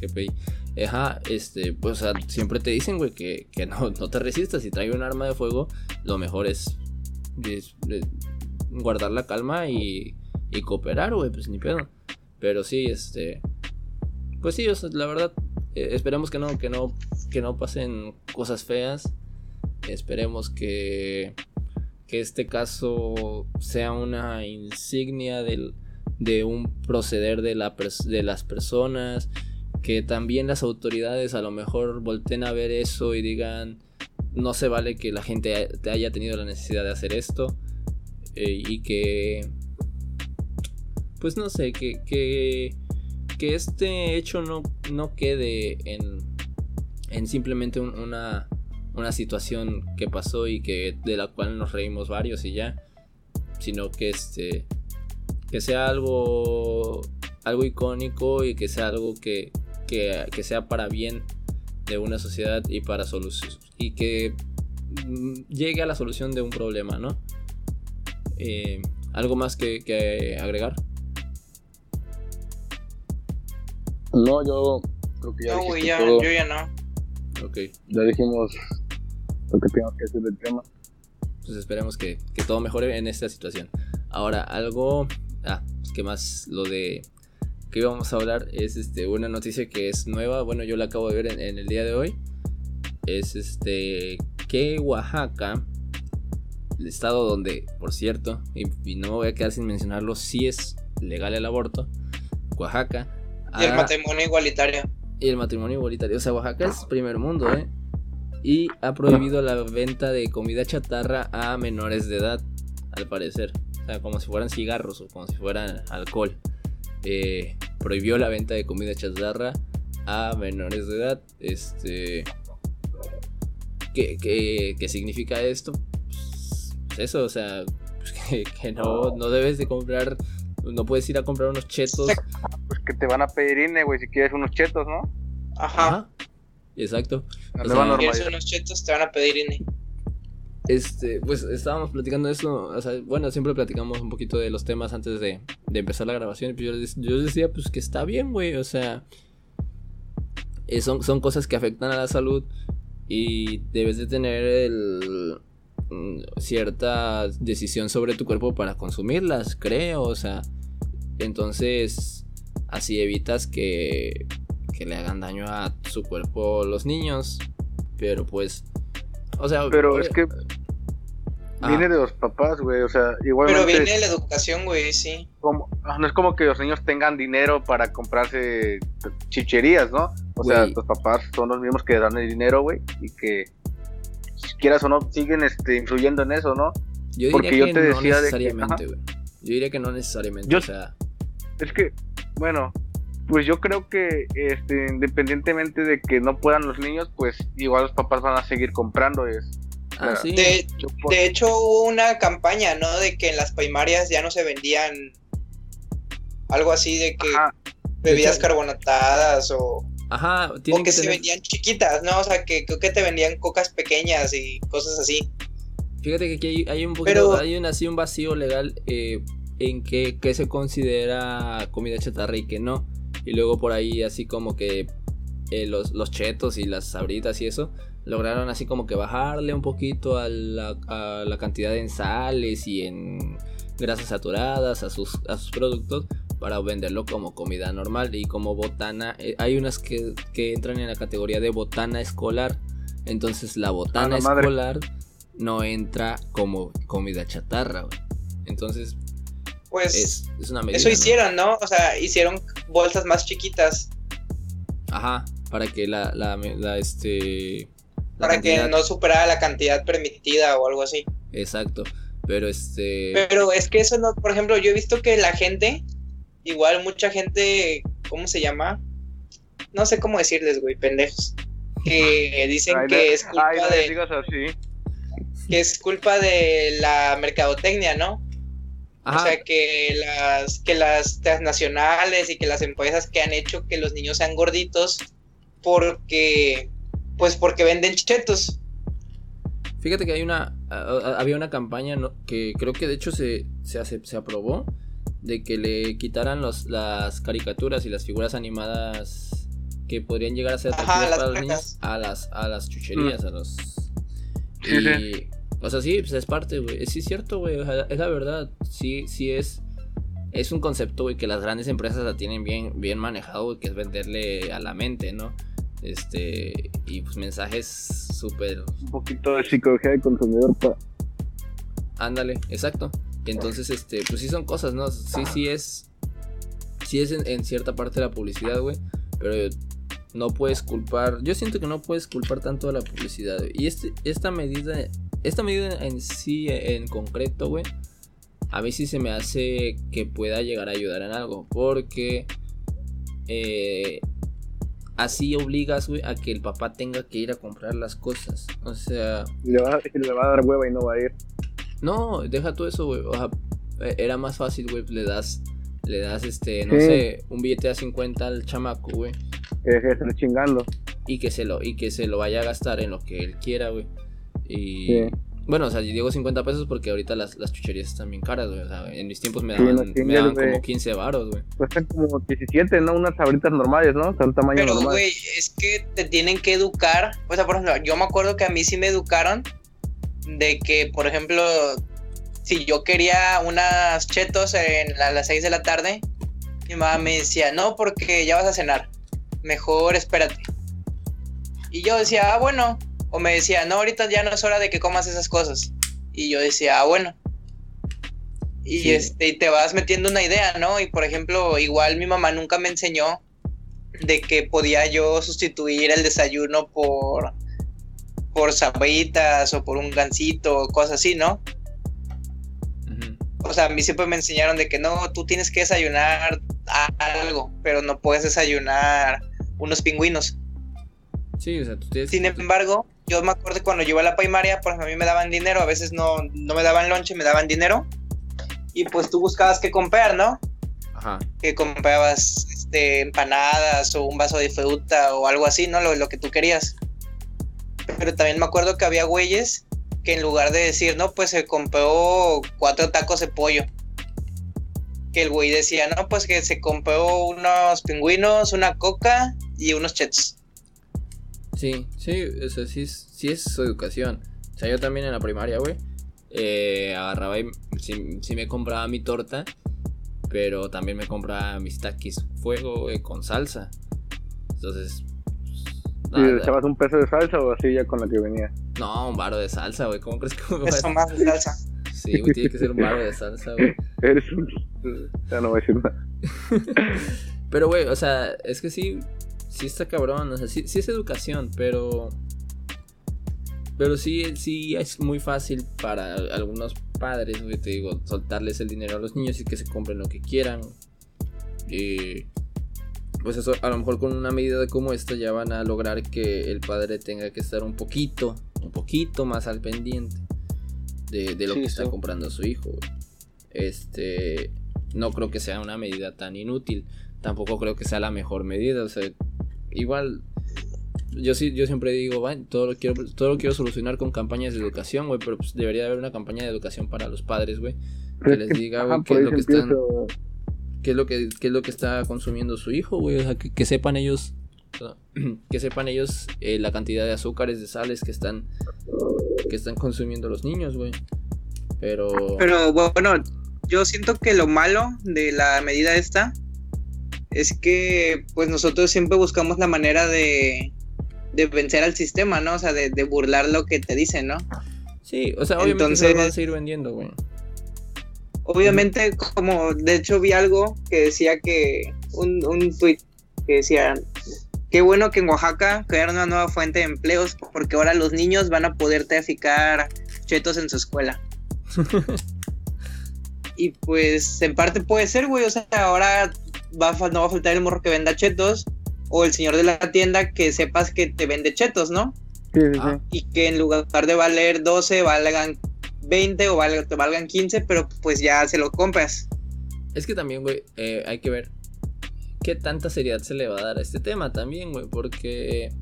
S1: GPI. Ajá, este, pues siempre te dicen, güey, que, no, no, te resistas. Si trae un arma de fuego, lo mejor es guardar la calma y, cooperar, güey, pues ni pedo. Pero sí, este. Pues sí, la verdad, eh, esperemos que no, que no, que no pasen cosas feas. Esperemos que, que este caso sea una insignia del, de un proceder de, la, de las personas. Que también las autoridades a lo mejor volten a ver eso y digan, no se vale que la gente haya tenido la necesidad de hacer esto eh, y que pues no sé que, que, que este hecho no, no quede en, en simplemente una, una situación que pasó y que de la cual nos reímos varios y ya sino que este que sea algo algo icónico y que sea algo que, que, que sea para bien de una sociedad y para soluciones y que mm, llegue a la solución de un problema, ¿no? Eh, ¿Algo más que, que agregar?
S3: No, yo creo que ya
S2: No, güey, ya,
S3: todo.
S2: yo ya no.
S1: Ok,
S3: Ya dijimos lo que teníamos que decir del tema.
S1: pues esperemos que, que todo mejore en esta situación. Ahora, algo ah, que más lo de que íbamos a hablar es este una noticia que es nueva, bueno, yo la acabo de ver en, en el día de hoy. Es este que Oaxaca, el estado donde, por cierto, y, y no me voy a quedar sin mencionarlo, sí es legal el aborto, Oaxaca.
S2: Y el
S1: ha-
S2: matrimonio igualitario.
S1: y el matrimonio igualitario. O sea, Oaxaca es primer mundo, ¿eh? Y ha prohibido la venta de comida chatarra a menores de edad, al parecer. O sea, como si fueran cigarros o como si fueran alcohol. Eh, prohibió la venta de comida chatarra a menores de edad. Este. ¿Qué, qué- qué significa esto? Eso, o sea, pues [laughs] que, que no, no debes de comprar. No puedes ir a comprar unos chetos.
S3: Pues que te van a pedir INE, güey, si quieres unos chetos, ¿no?
S2: Ajá.
S1: Ajá. Exacto.
S3: La
S1: O
S3: nueva
S1: sea,
S2: Quieres unos chetos, te van a pedir INE.
S1: Este, pues estábamos platicando de esto, o sea, bueno, siempre platicamos un poquito de los temas antes de, de empezar la grabación, y pues yo, les- yo decía, pues que está bien, güey, o sea, eh, son, son cosas que afectan a la salud y debes de tener el, cierta decisión sobre tu cuerpo para consumirlas, creo, o sea, entonces así evitas que, que le hagan daño a su cuerpo los niños, pero pues... O sea,
S3: Pero
S1: oye-
S3: es que
S1: Ah.
S3: viene de los papás, güey, o sea,
S2: Pero
S3: igualmente
S2: viene de la educación, güey, sí.
S3: como, ah, no es como que los niños tengan dinero para comprarse chicherías, ¿no? O sea, los papás son los mismos que dan el dinero, güey, y que quieras o no siguen este influyendo en eso, ¿no?
S1: Yo diría
S3: Porque
S1: que
S3: yo te
S1: no
S3: decía de que-
S1: necesariamente, güey. Yo diría que no necesariamente,
S3: Yo-
S1: o sea,
S3: Es que, bueno, pues yo creo que este, independientemente de que no puedan los niños, pues igual los papás van a seguir comprando. Es,
S1: ah, sí.
S2: De,
S3: yo por-
S2: de hecho, hubo una campaña, ¿no? De que en las primarias ya no se vendían algo así de que
S3: Ajá,
S2: bebidas
S1: hecho-
S2: carbonatadas o,
S1: Ajá,
S2: o
S1: tienen
S2: que se vendían chiquitas, ¿no? O sea, que creo que te vendían cocas pequeñas y cosas así.
S1: Fíjate que aquí hay, hay un poquito,
S2: Pero-
S1: hay un, así un vacío legal eh, en que, que se considera comida chatarra y que no. Y luego por ahí así como que eh, los, los chetos y las sabritas y eso lograron así como que bajarle un poquito a la, a la cantidad en sales y en grasas saturadas a sus, a sus productos para venderlo como comida normal y como botana. eh, hay unas que, que entran en la categoría de botana escolar. Entonces la botana
S3: madre.
S1: escolar no entra como comida chatarra. güey. Entonces
S2: Pues
S1: es, es una medida.
S2: eso hicieron, ¿no? O sea, hicieron bolsas más chiquitas
S1: Ajá, para que la, la, la, este... la
S2: para que no superara la cantidad permitida o algo así.
S1: Exacto, pero este...
S2: Pero es que eso no, por ejemplo, yo he visto que la gente, igual mucha gente, ¿cómo se llama? No sé cómo decirles, güey, pendejos. Que [laughs] dicen
S3: ay,
S2: que
S3: no-
S2: es culpa
S3: ay, no les
S2: de
S3: digas así.
S2: que es culpa de la mercadotecnia, ¿no?
S1: Ajá,
S2: O sea, que las que las transnacionales y que las empresas que han hecho que los niños sean gorditos porque pues porque venden chetos.
S1: Fíjate que hay una. había una campaña ¿no? que creo que de hecho se, se, hace- se aprobó. De que le quitaran los, las caricaturas y las figuras animadas que podrían llegar a ser
S2: Ajá,
S1: atractivas
S2: las
S1: para los niños a las, a las chucherías, a los.
S3: Sí, [laughs]
S1: y, O sea, sí, pues es parte, güey. Sí, es cierto, güey. o sea, es la verdad. Sí, sí es. Es un concepto, güey, que las grandes empresas la tienen bien, bien manejado, güey, que es venderle a la mente, ¿no? Este. Y pues mensajes súper
S3: Un poquito de psicología de consumidor para
S1: Ándale, exacto. Entonces, este, pues sí son cosas, ¿no? Sí, sí es. Sí es en, cierta parte la publicidad, güey. Pero no puedes culpar. Yo siento que no puedes culpar tanto a la publicidad, güey. Y este, esta medida. Esta medida en sí, en concreto, güey. A mí sí se me hace que pueda llegar a ayudar en algo. Porque. eh, así obligas, güey, a que el papá tenga que ir a comprar las cosas. O sea.
S3: le va a dar hueva y no va a ir.
S1: No, deja todo eso, güey. O sea, eh, era más fácil, güey, le das, le das, este, no
S3: Sí.
S1: sé, un billete de 50 al chamaco, güey,
S3: Que deje de estar chingando.
S1: y que se lo, y que se lo vaya a gastar en lo que él quiera, güey. Y
S3: Sí.
S1: bueno, o sea, yo digo 50 pesos porque ahorita las, las chucherías están bien caras, güey. O sea, en mis tiempos me
S3: Sí,
S1: daban, me daban como 15 varos, güey.
S3: Cuestan como 17, ¿no? Unas sabritas normales, ¿no? Son tamaño
S2: Pero,
S3: normal.
S2: güey, es que te tienen que educar. O sea, por ejemplo, yo me acuerdo que a mí sí me educaron de que, por ejemplo, si yo quería unas chetos en a las 6 de la tarde, mi mamá me decía, no, porque ya vas a cenar. Mejor espérate. Y yo decía, ah, bueno. O me decía, no, ahorita ya no es hora de que comas esas cosas. Y yo decía, ah, bueno. Y
S1: Sí.
S2: este, y te vas metiendo una idea, ¿no? Y por ejemplo, igual mi mamá nunca me enseñó de que podía yo sustituir el desayuno por por sabritas o por un gansito o cosas así, ¿no? O sea, a mí siempre me enseñaron de que no, tú tienes que desayunar algo, pero no puedes desayunar unos pingüinos.
S1: Sí, o sea, tú tienes
S2: Sin embargo, yo me acuerdo cuando yo iba a la primaria, pues a mí me daban dinero, a veces no, no me daban lonche, me daban dinero. Y pues tú buscabas qué comprar, ¿no?
S1: Ajá.
S2: Que comprabas este, empanadas o un vaso de fruta o algo así, ¿no? Lo, lo que tú querías. Pero también me acuerdo que había güeyes que en lugar de decir, no, pues se compró cuatro tacos de pollo. Que el güey decía, no, pues que se compró unos pingüinos, una coca y unos chetos.
S1: Sí, sí, o sea, sí sí es su educación. O sea, yo también en la primaria, güey, eh, agarraba y sí, sí me compraba mi torta, pero también me compraba mis taquis fuego, güey, con salsa. Entonces,
S3: ¿Y
S1: nada,
S3: le echabas un peso de salsa o así ya con la que venía?
S1: no, un varo de salsa, güey, ¿cómo crees que me va a-
S2: Eso más de salsa.
S1: Sí, güey, tiene que ser un varo de salsa, güey. [laughs]
S3: Eres un... Ya no voy a decir nada. [laughs]
S1: Pero, güey, o sea, es que sí, sí está cabrón, o sea, sí, sí es educación, pero... Pero sí, sí es muy fácil para algunos padres, güey, te digo, soltarles el dinero a los niños y que se compren lo que quieran. Y pues eso, a lo mejor con una medida como esta ya van a lograr que el padre tenga que estar un poquito, un poquito más al pendiente de, de lo
S3: Sí,
S1: que está
S3: sí.
S1: comprando su hijo, güey. Este, no creo que sea una medida tan inútil. Tampoco creo que sea la mejor medida. O sea, igual. Yo sí, yo siempre digo, "Va, todo lo quiero, todo lo quiero solucionar con campañas de educación, güey. Pero pues debería haber una campaña de educación para los padres, güey. Que les diga, [laughs] güey, qué es lo que están, qué es lo que, qué es lo que está consumiendo su hijo, güey. O sea, que, que sepan ellos, o sea, [clears throat] que sepan ellos eh, la cantidad de azúcares, de sales que están, que están consumiendo los niños, güey. Pero,
S2: Pero bueno, yo siento que lo malo de la medida esta es que pues nosotros siempre buscamos la manera de, de vencer al sistema, ¿no? O sea, de, de burlar lo que te dicen, ¿no?
S1: sí, o sea, obviamente se
S2: Entonces-
S1: van a seguir vendiendo, güey.
S2: Obviamente, como de hecho vi algo que decía que un, un tweet que decía qué bueno que en Oaxaca crearon una nueva fuente de empleos porque ahora los niños van a poder traficar chetos en su escuela. [laughs] y pues en parte puede ser, güey, o sea, ahora va a, no va a faltar el morro que venda chetos o el señor de la tienda que sepas que te vende chetos, ¿no?
S3: Sí, sí,
S1: Ah.
S3: sí.
S2: y que en lugar de valer 12 valgan 20 o valgan, te valgan 15, pero pues ya se lo compras.
S1: Es que también, güey, eh, hay que ver qué tanta seriedad se le va a dar a este tema también, güey, porque...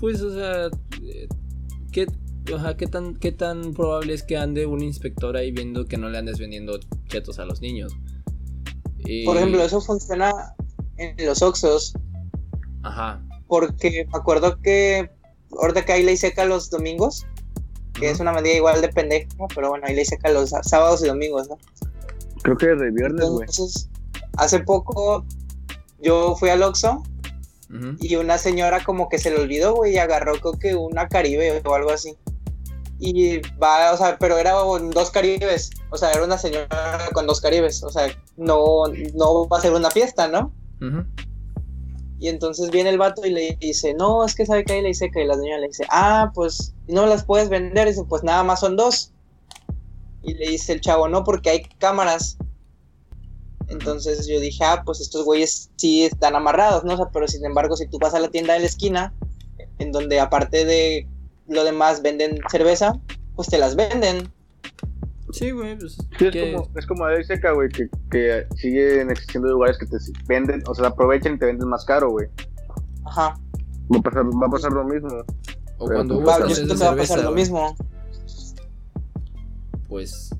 S1: Pues, o sea, eh, ¿qué, o sea, ¿qué, tan, ¿qué tan probable es que ande un inspector ahí viendo que no le andes vendiendo chetos a los niños? Y-
S2: Por ejemplo, eso funciona en los Oxos,
S1: Ajá.
S2: porque me acuerdo que ahorita que hay ley seca los domingos, que es una medida igual de pendeja, pero bueno, hay ley seca los sá- sábados y domingos, ¿no?
S3: Creo que desde viernes, güey.
S2: Entonces, hace poco yo fui al Oxxo y una señora como que se le olvidó, güey, y agarró creo que una Caribe o algo así. Y va, o sea, pero era dos Caribes, o sea, era una señora con dos Caribes, o sea, no, no va a ser una fiesta, ¿no?
S1: Ujú.
S2: Y entonces viene el vato y le dice, no, es que sabe que ahí le dice que la señora le dice, ah, pues no las puedes vender, dice, pues nada más son dos. Y le dice el chavo, no, porque hay cámaras. Entonces yo dije, ah, pues estos güeyes sí están amarrados, ¿no? O sea, pero sin embargo, si tú vas a la tienda de la esquina, en donde aparte de lo demás venden cerveza, pues te las venden.
S1: Sí, güey, pues.
S3: Sí, es como, es como la ley seca, güey, que, que siguen existiendo lugares que te venden, o sea, aprovechan y te venden más caro, güey.
S2: Ajá.
S3: Va a pasar, va a pasar lo mismo.
S1: O
S3: pero
S1: cuando
S2: Va, yo que va a pasar lo
S1: güey,
S2: mismo.
S1: Pues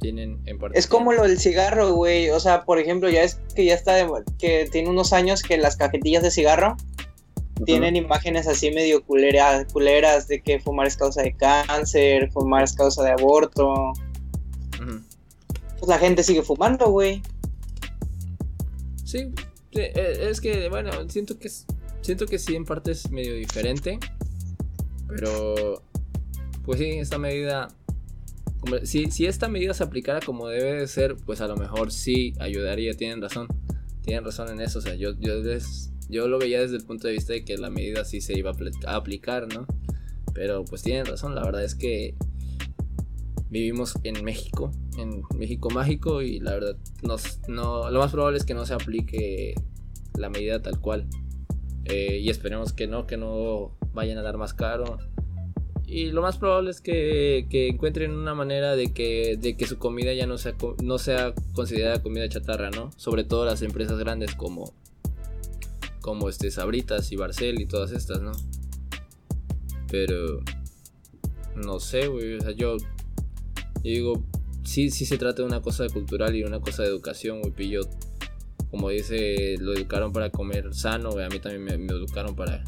S1: tienen en parte.
S2: Es como lo del cigarro, güey. O sea, por ejemplo, ya es que ya está, de- que tiene unos años que las cajetillas de cigarro tienen imágenes así medio culeras, culeras de que fumar es causa de cáncer, fumar es causa de aborto. Pues la gente sigue fumando, güey.
S1: Sí, eh, es que, bueno, siento que siento que sí, en parte es medio diferente. Pero, pues sí, esta medida. si, esta medida se aplicara como debe de ser, pues a lo mejor sí ayudaría. Tienen razón. Tienen razón en eso. O sea, yo, yo, yo lo veía desde el punto de vista de que la medida sí se iba a aplicar, ¿no? Pero pues tienen razón. La verdad es que vivimos en México, en México mágico y la verdad nos, no, lo más probable es que no se aplique la medida tal cual. Eh, y esperemos que no, que no vayan a dar más caro. Y lo más probable es que, que encuentren una manera de que, de que su comida ya no sea, no sea considerada comida chatarra, ¿no? Sobre todo las empresas grandes como, como este Sabritas y Barcel y todas estas, ¿no? Pero no sé, güey. O sea, yo digo, sí, sí se trata de una cosa cultural y una cosa de educación, güey. Pillo, como dice, lo educaron para comer sano, güey. A mí también me, me educaron para,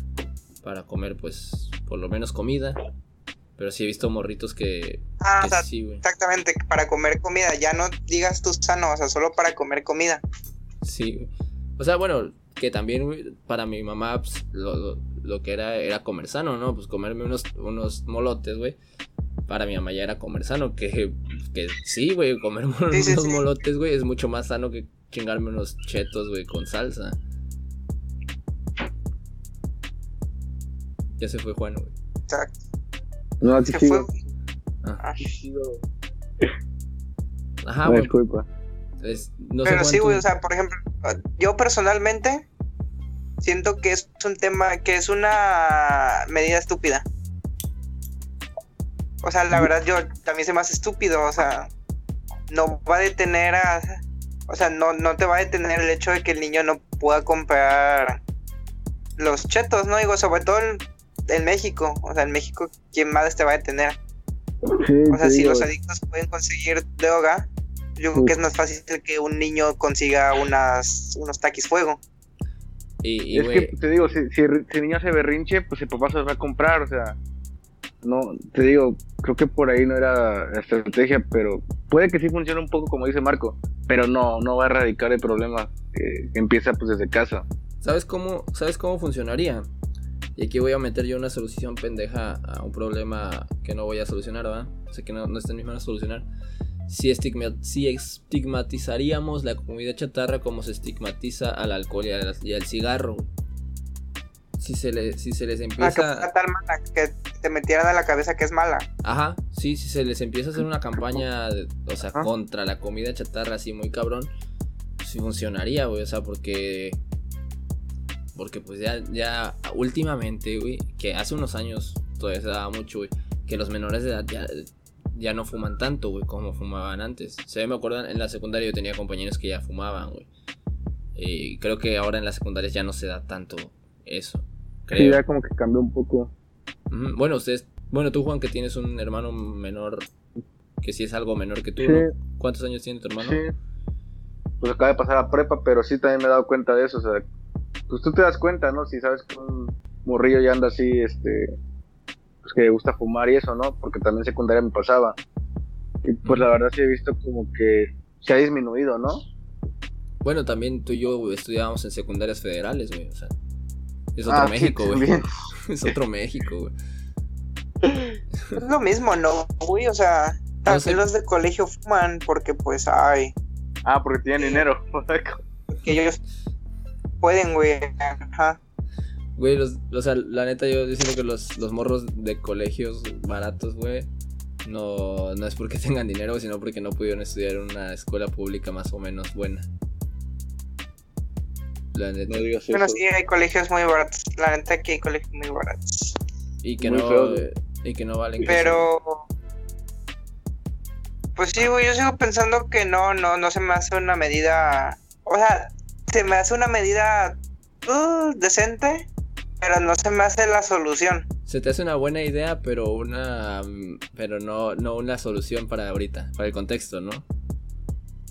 S1: para comer, pues, por lo menos comida. Pero sí he visto morritos que,
S2: Ah,
S1: que
S2: o sea,
S1: sí, güey.
S2: exactamente, para comer comida. Ya no digas tú sano, o sea, solo para comer comida.
S1: Sí. O sea, bueno, que también, para mi mamá, pues, lo, lo- lo que era era comer sano, ¿no? Pues comerme unos, unos molotes, güey. Para mi mamá ya era comer sano, que, que sí, güey,
S2: Sí, sí,
S1: unos
S2: sí.
S1: molotes, güey, es mucho más sano que chingarme unos chetos, güey, con salsa. Ya se fue Juan, güey.
S2: Exacto.
S3: No, aquí
S2: Se
S3: sigo.
S2: fue.
S1: Ah.
S2: Ah.
S1: Ajá, güey.
S3: disculpa.
S1: es- no sé,
S2: Pero sí, güey, o sea, por ejemplo, yo personalmente siento que es un tema, que es una medida estúpida. O sea, la verdad, yo también se me hace estúpido, o sea, no va a detener a. O sea, no, no te va a detener el hecho de que el niño no pueda comprar los chetos, ¿no? Digo, sobre todo en, en México. O sea, en México, ¿quién más te va a detener?
S3: Sí,
S2: O sea, si
S3: digo,
S2: los adictos pueden conseguir droga, yo creo que es más fácil que un niño consiga unas, unos taquis fuego.
S1: Y, y,
S3: es que te digo, si, si, el- si el niño se berrinche, pues el papá se los va a comprar, o sea. No, te digo, creo que por ahí no era estrategia, pero puede que sí funcione un poco como dice Marco, pero no, no va a erradicar el problema que empieza pues desde casa.
S1: ¿Sabes cómo, ¿Sabes cómo funcionaría? Y aquí voy a meter yo una solución pendeja a un problema que no voy a solucionar, ¿verdad? O sea, que no, no está en mis manos solucionar. Si, estigma- si estigmatizaríamos la comida chatarra como se estigmatiza al alcohol y al, y al cigarro. Si se, le- si se les empieza...
S2: fuera tal mala, que te metieran a la cabeza que es mala.
S1: Ajá, sí, si se les empieza a hacer una campaña, de- o sea,
S3: Ajá.
S1: contra la comida chatarra así muy cabrón, sí funcionaría, güey, o sea, porque... Porque pues ya, ya últimamente, güey, que hace unos años todavía se daba mucho, güey, que los menores de edad ya, ya no fuman tanto, güey, como fumaban antes. Se me acuerdan, en la secundaria yo tenía compañeros que ya fumaban, güey. Y creo que ahora en las secundarias ya no se da tanto eso,
S3: Sí,
S1: creo.
S3: ya como que cambió un poco.
S1: Bueno, ustedes, bueno, tú Juan que tienes un hermano menor, que sí es algo menor que tú,
S3: Sí.
S1: ¿no? ¿Cuántos años tiene tu hermano?
S3: Sí. Pues acaba de pasar a prepa, pero sí también me he dado cuenta de eso, o sea, pues tú te das cuenta, ¿no? Si sabes que un morrillo ya anda así, este, pues que le gusta fumar y eso, ¿no? Porque también secundaria me pasaba. Y pues la verdad sí he visto como que se ha disminuido, ¿no?
S1: Bueno, también tú y yo estudiábamos en secundarias federales, güey, o sea, es otro
S3: Ah,
S1: México, güey. [laughs] es otro México, güey.
S2: Es lo mismo, ¿no? Güey, o sea, también
S1: sé.
S2: los de colegio fuman porque pues, ay,
S3: Ah, porque tienen dinero. [laughs]
S2: que ellos pueden, güey. Ajá.
S1: Güey, los, o sea, la neta yo diciendo que los, los morros de colegios baratos, güey, no, no es porque [laughs] tengan dinero, sino porque no pudieron estudiar en una escuela pública más o menos buena. La neta.
S3: no digas
S2: Bueno,
S3: eso.
S2: sí, hay colegios muy baratos. La neta que hay colegios muy baratos.
S1: y que
S3: muy
S1: no
S3: feo,
S1: y que no valen
S2: Pero. Pues sí, güey, yo sigo pensando que no, no, no se me hace una medida. O sea, se me hace una medida uh, decente, pero no se me hace la solución.
S1: Se te hace una buena idea, pero una. mm, Pero no, no una solución para ahorita, para el contexto, ¿no?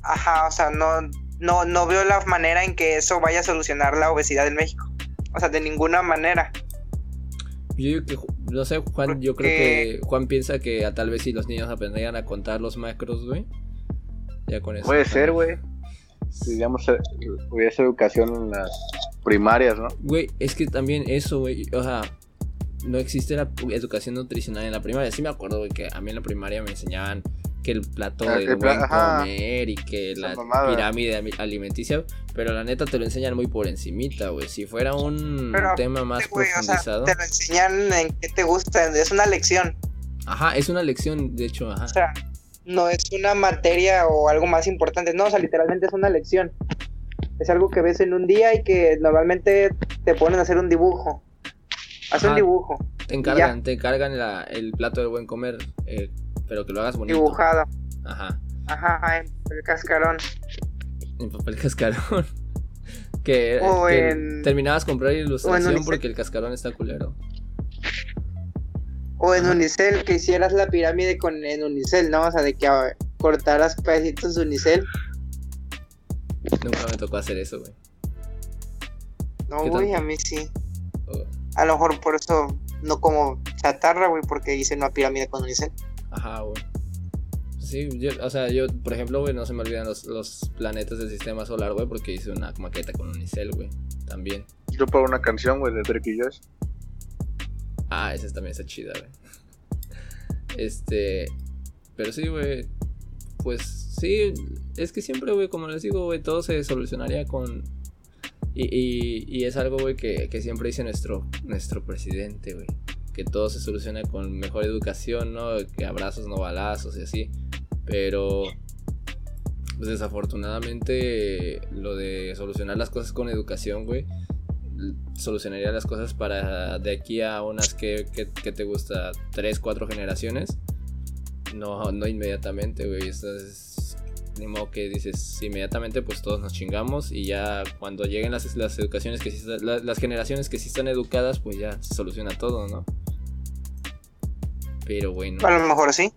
S2: Ajá, o sea, no, no, no veo la manera en que eso vaya a solucionar la obesidad en México. O sea, de ninguna manera.
S1: Yo digo que, Ju- no sé, Juan, yo creo que Juan piensa que a tal vez si los niños aprendieran a contar los macros, güey. Ya con eso.
S3: Puede ser, güey. Si, digamos, eh, hubiese educación en las primarias, ¿no?
S1: Güey, es que también eso, güey, o sea, no existe la educación nutricional en la primaria. Sí me acuerdo, güey, que a mí en la primaria me enseñaban que el plato
S3: Ah,
S1: de
S3: el
S1: buen
S3: ajá.
S1: comer y que
S3: Esa
S1: la
S3: mamada.
S1: pirámide alimenticia, pero la neta te lo enseñan muy por encimita, güey. Si fuera un
S2: Pero,
S1: tema más
S2: o sea,
S1: profundizado.
S2: te lo enseñan en qué te gusta, es una lección.
S1: Ajá, es una lección, de hecho, ajá.
S2: O sea, no es una materia o algo más importante, no, o sea, literalmente es una lección. Es algo que ves en un día y que normalmente te ponen a hacer un dibujo. Haz un dibujo,
S1: Te encargan, te encargan la- el plato del buen comer, eh, pero que lo hagas bonito.
S2: dibujado.
S1: Ajá,
S2: Ajá, en el cascarón.
S1: en papel cascarón. [laughs] que,
S2: O
S1: que
S2: en-
S1: terminabas comprar ilustración porque el cascarón está culero.
S2: O en. Unicel, que hicieras la pirámide con en Unicel, ¿no? O sea, de que ah, cortaras pedacitos de Unicel.
S1: Nunca me tocó hacer eso, güey.
S2: No,
S1: ¿Qué
S2: güey, a mí sí.
S1: Oh,
S2: A lo mejor por eso no como chatarra, güey, porque hice una pirámide con Unicel.
S1: Ajá, güey. Sí, yo, o sea, yo, por ejemplo, güey, no se me olvidan los, los planetas del sistema solar, güey, porque hice una maqueta con Unicel, güey. También.
S3: Yo por una canción, güey, de Drake y Josh.
S1: Ah, esa también está chida, güey. [laughs] Este. Pero sí, güey. Pues sí, es que siempre, güey, como les digo, güey, todo se solucionaría con. Y, y, y es algo, güey, que, que siempre dice nuestro, nuestro presidente, güey. Que todo se soluciona con mejor educación, ¿no? Que abrazos, no balazos y así. Pero. Pues desafortunadamente, lo de solucionar las cosas con educación, güey, solucionaría las cosas para de aquí a unas que, que, que te gusta, 3, 4 generaciones. No, no inmediatamente, güey. Es. Ni modo que dices inmediatamente, pues todos nos chingamos. Y ya cuando lleguen las, las educaciones que sí, está- la- las generaciones que sí están educadas, pues ya se soluciona todo, ¿no? Pero bueno.
S2: A lo mejor sí.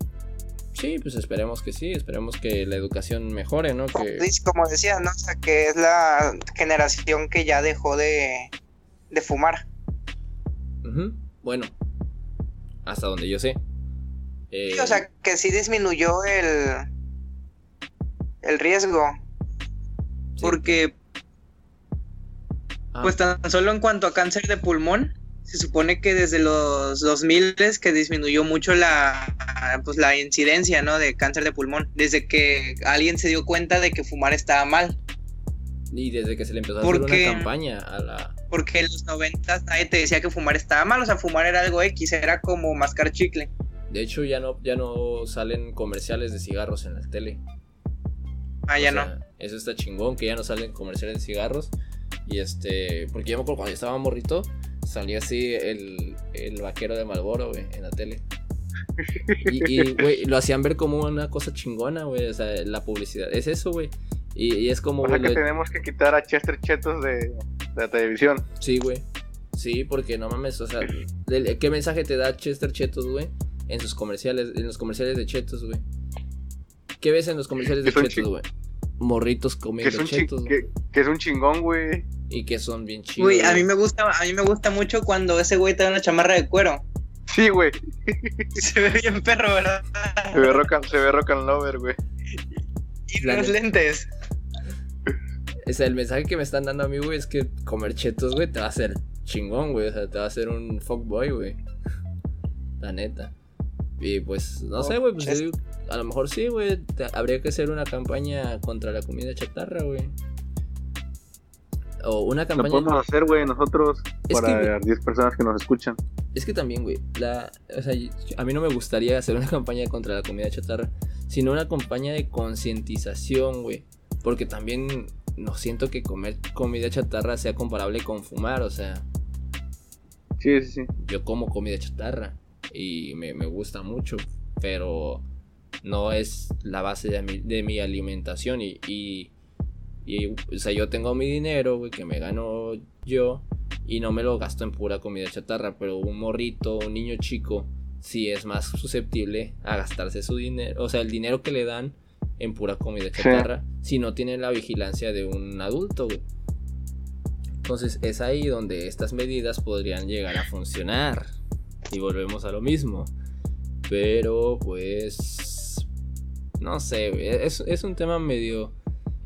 S1: Sí, pues esperemos que sí. Esperemos que la educación mejore, ¿no?
S2: Como,
S1: Que,
S2: como decía, ¿no? O sea, que es la generación que ya dejó de, de fumar.
S1: Bueno, hasta donde yo sé. Eh,
S2: Sí, o sea, que sí disminuyó el, el riesgo.
S1: sí.
S2: Porque,
S1: Ah,
S2: pues tan solo en cuanto a cáncer de pulmón, se supone que desde los 2000 que disminuyó mucho la, pues, la incidencia, ¿no? De cáncer de pulmón. Desde que alguien se dio cuenta de que fumar estaba mal.
S1: Y desde que se le empezó a hacer
S2: Porque-
S1: una campaña a la.
S2: Porque en los 90 nadie te decía que fumar estaba mal. O sea, fumar era algo X, era como mascar chicle.
S1: De hecho, ya no, ya no salen comerciales de cigarros en la tele.
S2: Ah,
S1: O
S2: ya
S1: sea,
S2: no.
S1: Eso está chingón, que ya no salen comerciales de cigarros. Y este. Porque yo me acuerdo cuando yo estaba morrito, salía así el, el vaquero de Malboro, güey, en la tele. [laughs] Y, güey, lo hacían ver como una cosa chingona, güey. O sea, la publicidad. Es eso, güey. Y, y es como.
S3: O sea que
S1: lo-
S3: tenemos que quitar a Chester Chetos de, de la televisión.
S1: Sí, güey. Sí, porque no mames, o sea, ¿qué mensaje te da Chester Chetos, güey? En sus comerciales, en los comerciales de Chetos, güey. ¿Qué ves en los comerciales de Chetos, güey? Morritos comiendo Chetos, güey.
S3: que, que es un chingón, güey.
S1: Y que son bien chidos.
S2: Uy, a
S1: güey.
S2: mí me gusta, a mí me gusta mucho cuando ese güey trae una chamarra de cuero.
S3: Sí, güey. [laughs]
S2: Se ve bien perro, ¿verdad?
S3: Se ve rock and, se ve rock and lover, güey.
S2: Y
S1: La
S2: los
S1: neta.
S2: lentes.
S1: O sea, el mensaje que me están dando a mí, güey, es que comer Chetos, güey, te va a hacer chingón, güey. O sea, te va a hacer un fuckboy, güey. La neta. Y pues, no sé, güey, pues a lo mejor sí, güey. Habría que hacer una campaña contra la comida chatarra, güey. O una
S3: Lo
S1: campaña.
S3: podemos hacer, güey, nosotros.
S1: Es
S3: para
S1: que-
S3: las 10 personas que nos escuchan.
S1: Es que también, güey, la, o sea, a mí no me gustaría hacer una [laughs] campaña contra la comida chatarra, sino una campaña de concientización, güey. Porque también no siento que comer comida chatarra sea comparable con fumar, o sea,
S3: Sí, sí, sí.
S1: yo como comida chatarra y me, me gusta mucho, pero no es la base de mi, de mi alimentación y, y, y, o sea, yo tengo mi dinero, güey, que me gano yo y no me lo gasto en pura comida chatarra, pero un morrito, un niño chico, sí es más susceptible a gastarse su dinero, o sea, el dinero que le dan en pura comida chatarra, si no tiene la vigilancia de un adulto, güey. Entonces es ahí donde estas medidas podrían llegar a funcionar. Y volvemos a lo mismo. Pero pues... No sé, es, es un tema medio...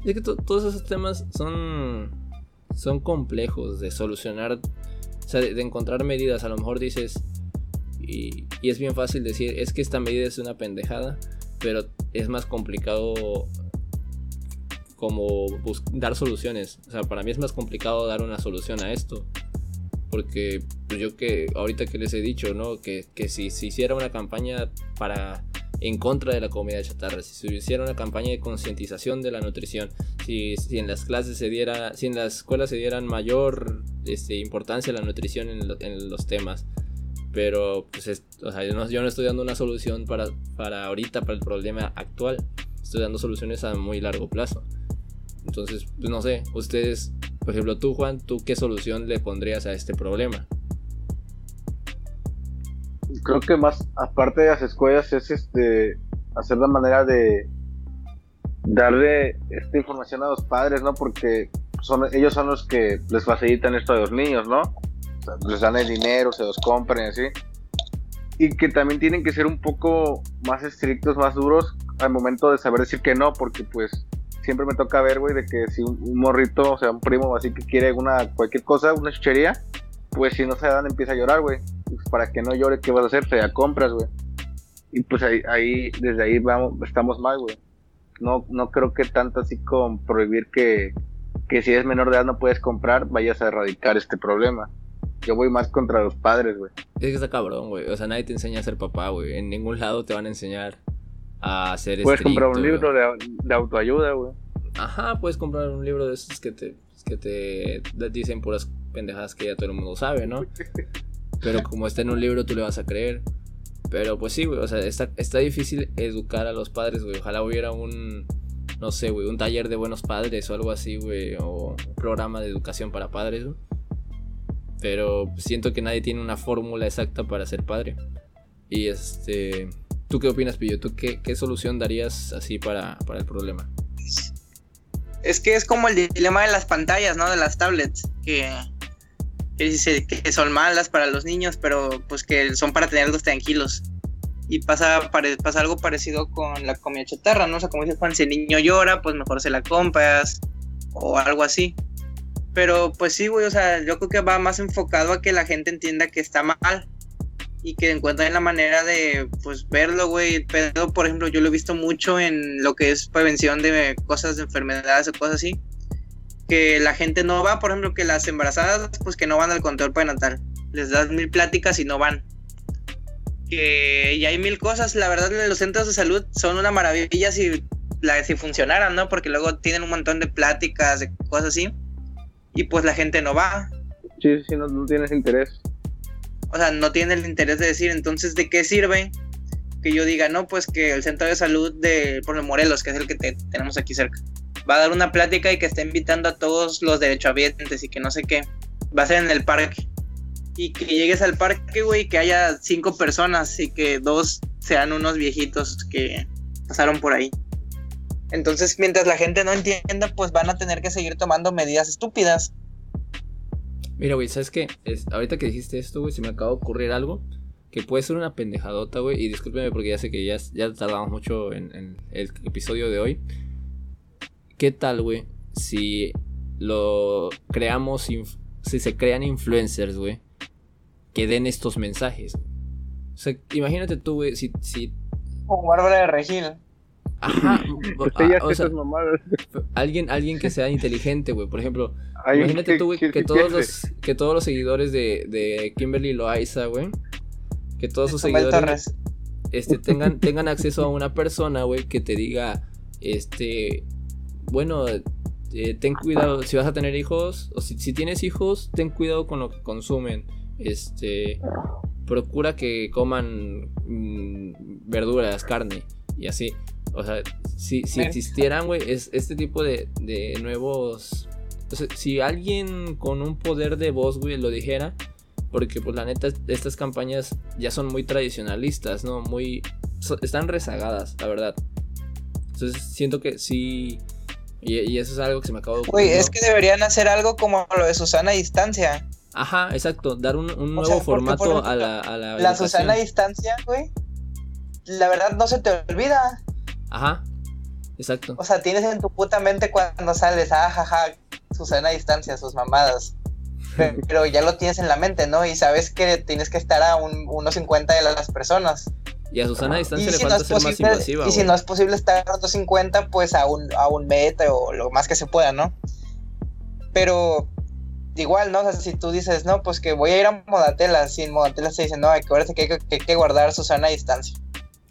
S1: Es que todos esos temas son... Son complejos de solucionar. O sea, de, encontrar medidas. A lo mejor dices... Y, y es bien fácil decir, es que esta medida es una pendejada. Pero es más complicado como dar soluciones. O sea, para mí es más complicado dar una solución a esto. Porque pues, yo que ahorita que les he dicho, ¿no? Que, si se hiciera una campaña para en contra de la comida chatarra, si se hiciera una campaña de concientización de la nutrición, si, si, en las clases se diera, si en las escuelas se dieran mayor este, importancia a la nutrición en, en los temas, pero pues o sea, yo, no, yo, no, estoy dando una solución para, para ahorita, para el problema actual, estoy dando soluciones a muy largo plazo. Entonces, pues no sé, ustedes, por ejemplo, tú Juan, ¿tú qué solución le pondrías a este problema?
S3: Creo que más, aparte de las escuelas, es este hacer la manera de darle esta información a los padres, ¿no? Porque son, ellos son los que les facilitan esto a los niños, ¿no? les dan el dinero, se los compran y así. Y que también tienen que ser un poco más estrictos, más duros al momento de saber decir que no, porque pues siempre me toca ver, güey, de que si un, morrito, o sea, un primo así que quiere una cualquier cosa, una chuchería, pues si no se dan empieza a llorar, güey. Pues para que no llore, ¿qué vas a hacer? La compras, güey. Y pues ahí, ahí, desde ahí vamos, estamos mal, güey. No, no creo que tanto así con prohibir que, que si eres menor de edad no puedes comprar, vayas a erradicar este problema. Yo voy más contra los padres, güey.
S1: Es que está cabrón, güey. O sea, nadie te enseña a ser papá, güey. En ningún lado te van a enseñar a ser
S3: Puedes comprar un libro de, autoayuda, güey.
S1: Ajá, puedes comprar un libro de esos que te, que te dicen puras pendejadas que ya todo el mundo sabe, ¿no? Pero como está en un libro, tú le vas a creer. Pero pues sí, güey, o sea, está, difícil educar a los padres, güey. Ojalá hubiera un, no sé, güey, un taller de buenos padres o algo así, güey, o un programa de educación para padres, güey. Pero siento que nadie tiene una fórmula exacta para ser padre. Y este, ¿Tú qué opinas, Pillo? ¿Tú qué, solución darías así para, el problema?
S2: Es que es como el dilema de las pantallas, ¿no? De las tablets, que, que, que son malas para los niños, pero pues que son para tenerlos tranquilos. Y pasa, pasa algo parecido con la comida chatarra, ¿no? O sea, como dice Juan, si el niño llora, pues mejor se la compras o algo así. Pero pues sí, güey, o sea, yo creo que va más enfocado a que la gente entienda que está mal y que encuentren la manera de pues verlo, güey. Pero, por ejemplo, yo lo he visto mucho en lo que es prevención de cosas de enfermedades o cosas así. Que la gente no va, por ejemplo, que las embarazadas, pues que no van al control prenatal. Les das mil pláticas y no van. Que y hay mil cosas, la verdad, los centros de salud son una maravilla si, la, si funcionaran, ¿no? Porque luego tienen un montón de pláticas, de cosas así. Y pues la gente no va.
S3: Sí, sí, no, no tienes interés
S2: o sea, no tiene el interés de decir, entonces, ¿de qué sirve que yo diga, no, pues que el centro de salud de, por Morelos, que es el que tenemos aquí cerca, va a dar una plática y que está invitando a todos los derechohabientes y que no sé qué, va a ser en el parque. Y que llegues al parque, güey, que haya cinco personas y que dos sean unos viejitos que pasaron por ahí. Entonces, mientras la gente no entienda, pues van a tener que seguir tomando medidas estúpidas.
S1: Mira, güey, ¿sabes qué? Ahorita que dijiste esto, güey, se me acaba de ocurrir algo que puede ser una pendejadota, güey. Y discúlpeme porque ya sé que ya, ya tardamos mucho en, el episodio de hoy. ¿Qué tal, güey? Si lo creamos, si se crean influencers, güey, que den estos mensajes. O sea, imagínate tú, güey, si, si...
S2: Como Bárbara de Regil.
S1: Ajá. [laughs] alguien, alguien que sea inteligente, güey. Por ejemplo, imagínate tú, güey, que, todos los, que todos los seguidores de, de Kimberly Loaiza, güey, que todos sus seguidores este, tengan, tengan acceso a una persona, güey, que te diga, este, bueno, eh, ten cuidado, si vas a tener hijos, o si, si tienes hijos, ten cuidado con lo que consumen. Este, procura que coman mm, verduras, carne y así. O sea, si, si existieran, güey, es este tipo de, de nuevos... O sea, si alguien con un poder de voz, güey, lo dijera, porque pues la neta, estas campañas ya son muy tradicionalistas, ¿no? Muy... so- están rezagadas, la verdad. Entonces siento que sí... Y, y eso es algo que se me acaba de ocurrir,
S2: es que deberían hacer algo como lo de Susana a distancia.
S1: Ajá, exacto, dar un, un
S2: O
S1: nuevo
S2: sea,
S1: formato
S2: por ejemplo,
S1: a la, a la,
S2: La. Susana a distancia, güey. La verdad no se te olvida.
S1: Ajá, exacto.
S2: O sea, tienes en tu puta mente cuando sales, ah, jaja, Susana a distancia, sus mamadas. Pe- Pero ya lo tienes en la mente, ¿no? Y sabes que tienes que estar a un, unos 50 de las personas.
S1: Y a Susana a distancia
S2: Y
S1: le
S2: si, no
S1: falta
S2: es
S1: ser más
S2: posible,
S1: invasiva.
S2: y si no es posible estar a 250, pues a un, a un metro o lo más que se pueda, ¿no? Pero igual, ¿no? O sea, si tú dices, no, pues que voy a ir a Modatela, si en Modatela se dice, no, hay que, que hay que, que guardar Susana a distancia.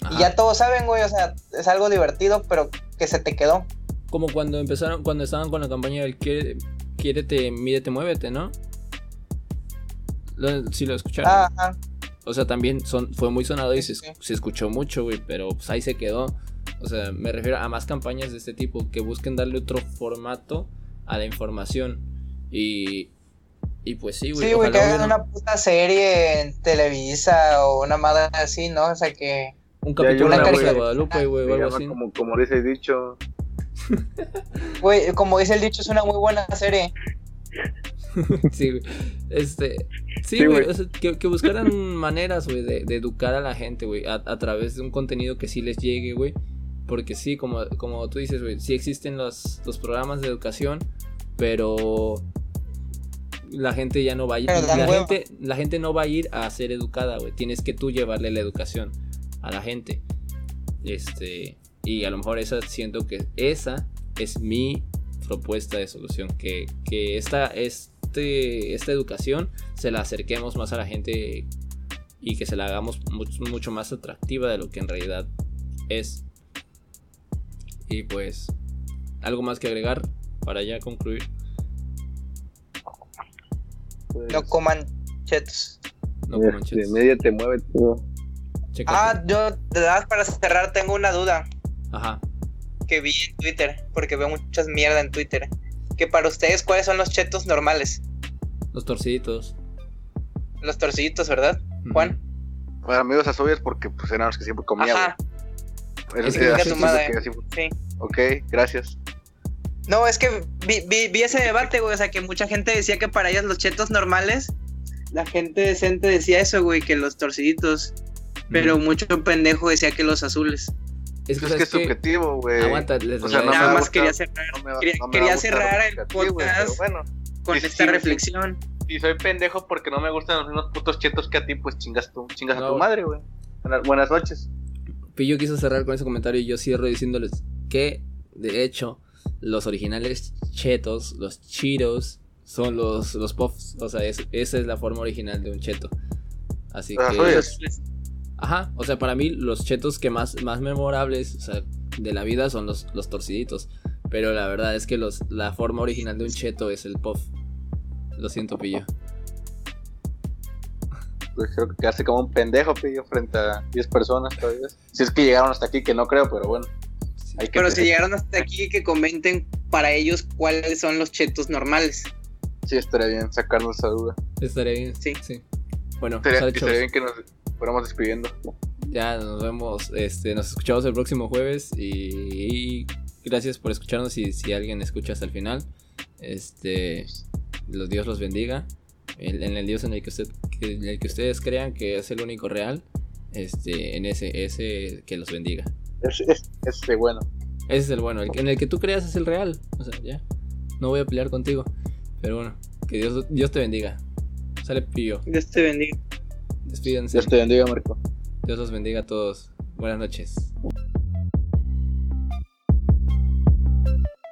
S1: Ajá.
S2: Y ya todos saben, güey, o sea, es algo divertido, pero que se te quedó.
S1: Como cuando empezaron, cuando estaban con la campaña del quiere, quiérete, mídete, muévete, ¿no? Lo, sí lo escucharon.
S2: Ajá.
S1: O sea, también son, fue muy sonado y se, se escuchó mucho, güey, pero pues ahí se quedó. O sea, me refiero a más campañas de este tipo que busquen darle otro formato a la información. Y, y pues sí, güey.
S2: Sí, güey, que hagan una puta serie en Televisa o una madre así, ¿no? O sea, que...
S1: un capítulo
S2: una,
S1: de La Rosa
S2: güey.
S1: de Guadalupe, güey, o algo así.
S3: como, como dice el dicho.
S2: Güey, como dice el dicho, es una muy buena serie. [laughs]
S1: Sí, güey. Este. Sí,
S3: Sí,
S1: güey.
S3: güey.
S1: o sea, que, que buscaran [laughs] maneras, güey, de, de educar a la gente, güey. A, a través de un contenido que sí les llegue, güey. Porque sí, como, como tú dices, güey. Sí existen los, los programas de educación. Pero. La gente ya no va a ir. La
S2: hueva.
S1: gente, la gente no va a ir a ser educada, güey. Tienes que tú llevarle la educación a la gente. Este. Y a lo mejor esa siento que esa es mi propuesta de solución. Que, que esta, este, esta educación se la acerquemos más a la gente y que se la hagamos mucho, mucho más atractiva de lo que en realidad es. Y pues, algo más que agregar para ya concluir.
S3: Pues,
S2: No coman chetos.
S1: No como
S3: este,
S1: manches.
S3: media te mueve todo.
S2: Ah, yo, de verdad, para cerrar, tengo una duda
S1: Ajá.
S2: que vi en Twitter, porque veo muchas mierda en Twitter. Que para ustedes, ¿cuáles son los chetos normales?
S1: Los torciditos.
S2: Los torciditos, ¿verdad. Juan?
S3: Para amigos obvias porque pues eran los que siempre comía.
S2: Ajá.
S1: Es
S3: Eso
S1: que
S3: así
S2: madre.
S3: que así fue.
S2: sí.
S3: Ok, gracias.
S2: No, es que vi, vi, vi ese debate, güey. O sea, que mucha gente decía que para ellos los chetos normales, la gente decente decía eso, güey, que los torciditos. Pero mucho pendejo decía que los azules.
S1: Es que,
S3: es que es subjetivo, güey.
S1: Aguanta, les
S3: O sea, no
S2: Nada más quería cerrar
S3: No me va-
S2: quería-
S3: no
S2: cerrar el podcast.
S3: bueno,
S2: con
S3: Sí,
S2: esta
S3: sí,
S2: reflexión.
S3: si soy pendejo porque no me gustan los mismos putos chetos que a ti, pues chingas, tú, chingas
S1: No,
S3: a tu madre, güey. Buenas, noches.
S1: Pillo quiso cerrar con ese comentario y yo cierro diciéndoles que, de hecho, los originales chetos, los cheetos, son los, los puffs. O sea, es- esa es la forma original de un cheto. Así
S3: Ah,
S1: que...
S3: soy
S1: Ajá, o sea, para mí los chetos que más, más memorables o sea, de la vida son los, los torciditos. Pero la verdad es que los, la forma original de un cheto es el puff. Lo siento, Pillo.
S3: Pues creo que quedaste como un pendejo, pillo, frente a 10 personas todavía. Si es que llegaron hasta aquí, que no creo, pero bueno. Hay que
S2: Pero si llegaron hasta aquí, que comenten para ellos cuáles son los chetos normales.
S3: Sí, estaría bien sacarnos esa duda.
S1: Estaría bien.
S2: Sí.
S1: Bueno,
S3: Estaría, estaría bien que nos fuéramos despidiendo.
S1: Ya nos vemos, este, nos escuchamos el próximo jueves y, y gracias por escucharnos y si alguien escucha hasta el final, este, los Dios los bendiga, en, en el Dios en el que usted, que- en el que ustedes crean que es el único real, este, en ese, ese que los bendiga.
S3: Es, es, ese bueno.
S1: Ese es el bueno, el que- en el que tú creas es el real, o sea, ya, no voy a pelear contigo, pero bueno, que Dios, Dios te bendiga. Sale pillo,
S2: Dios te bendiga.
S1: Despídense.
S3: Dios te bendiga, Marco.
S1: Dios los bendiga a todos. Buenas noches.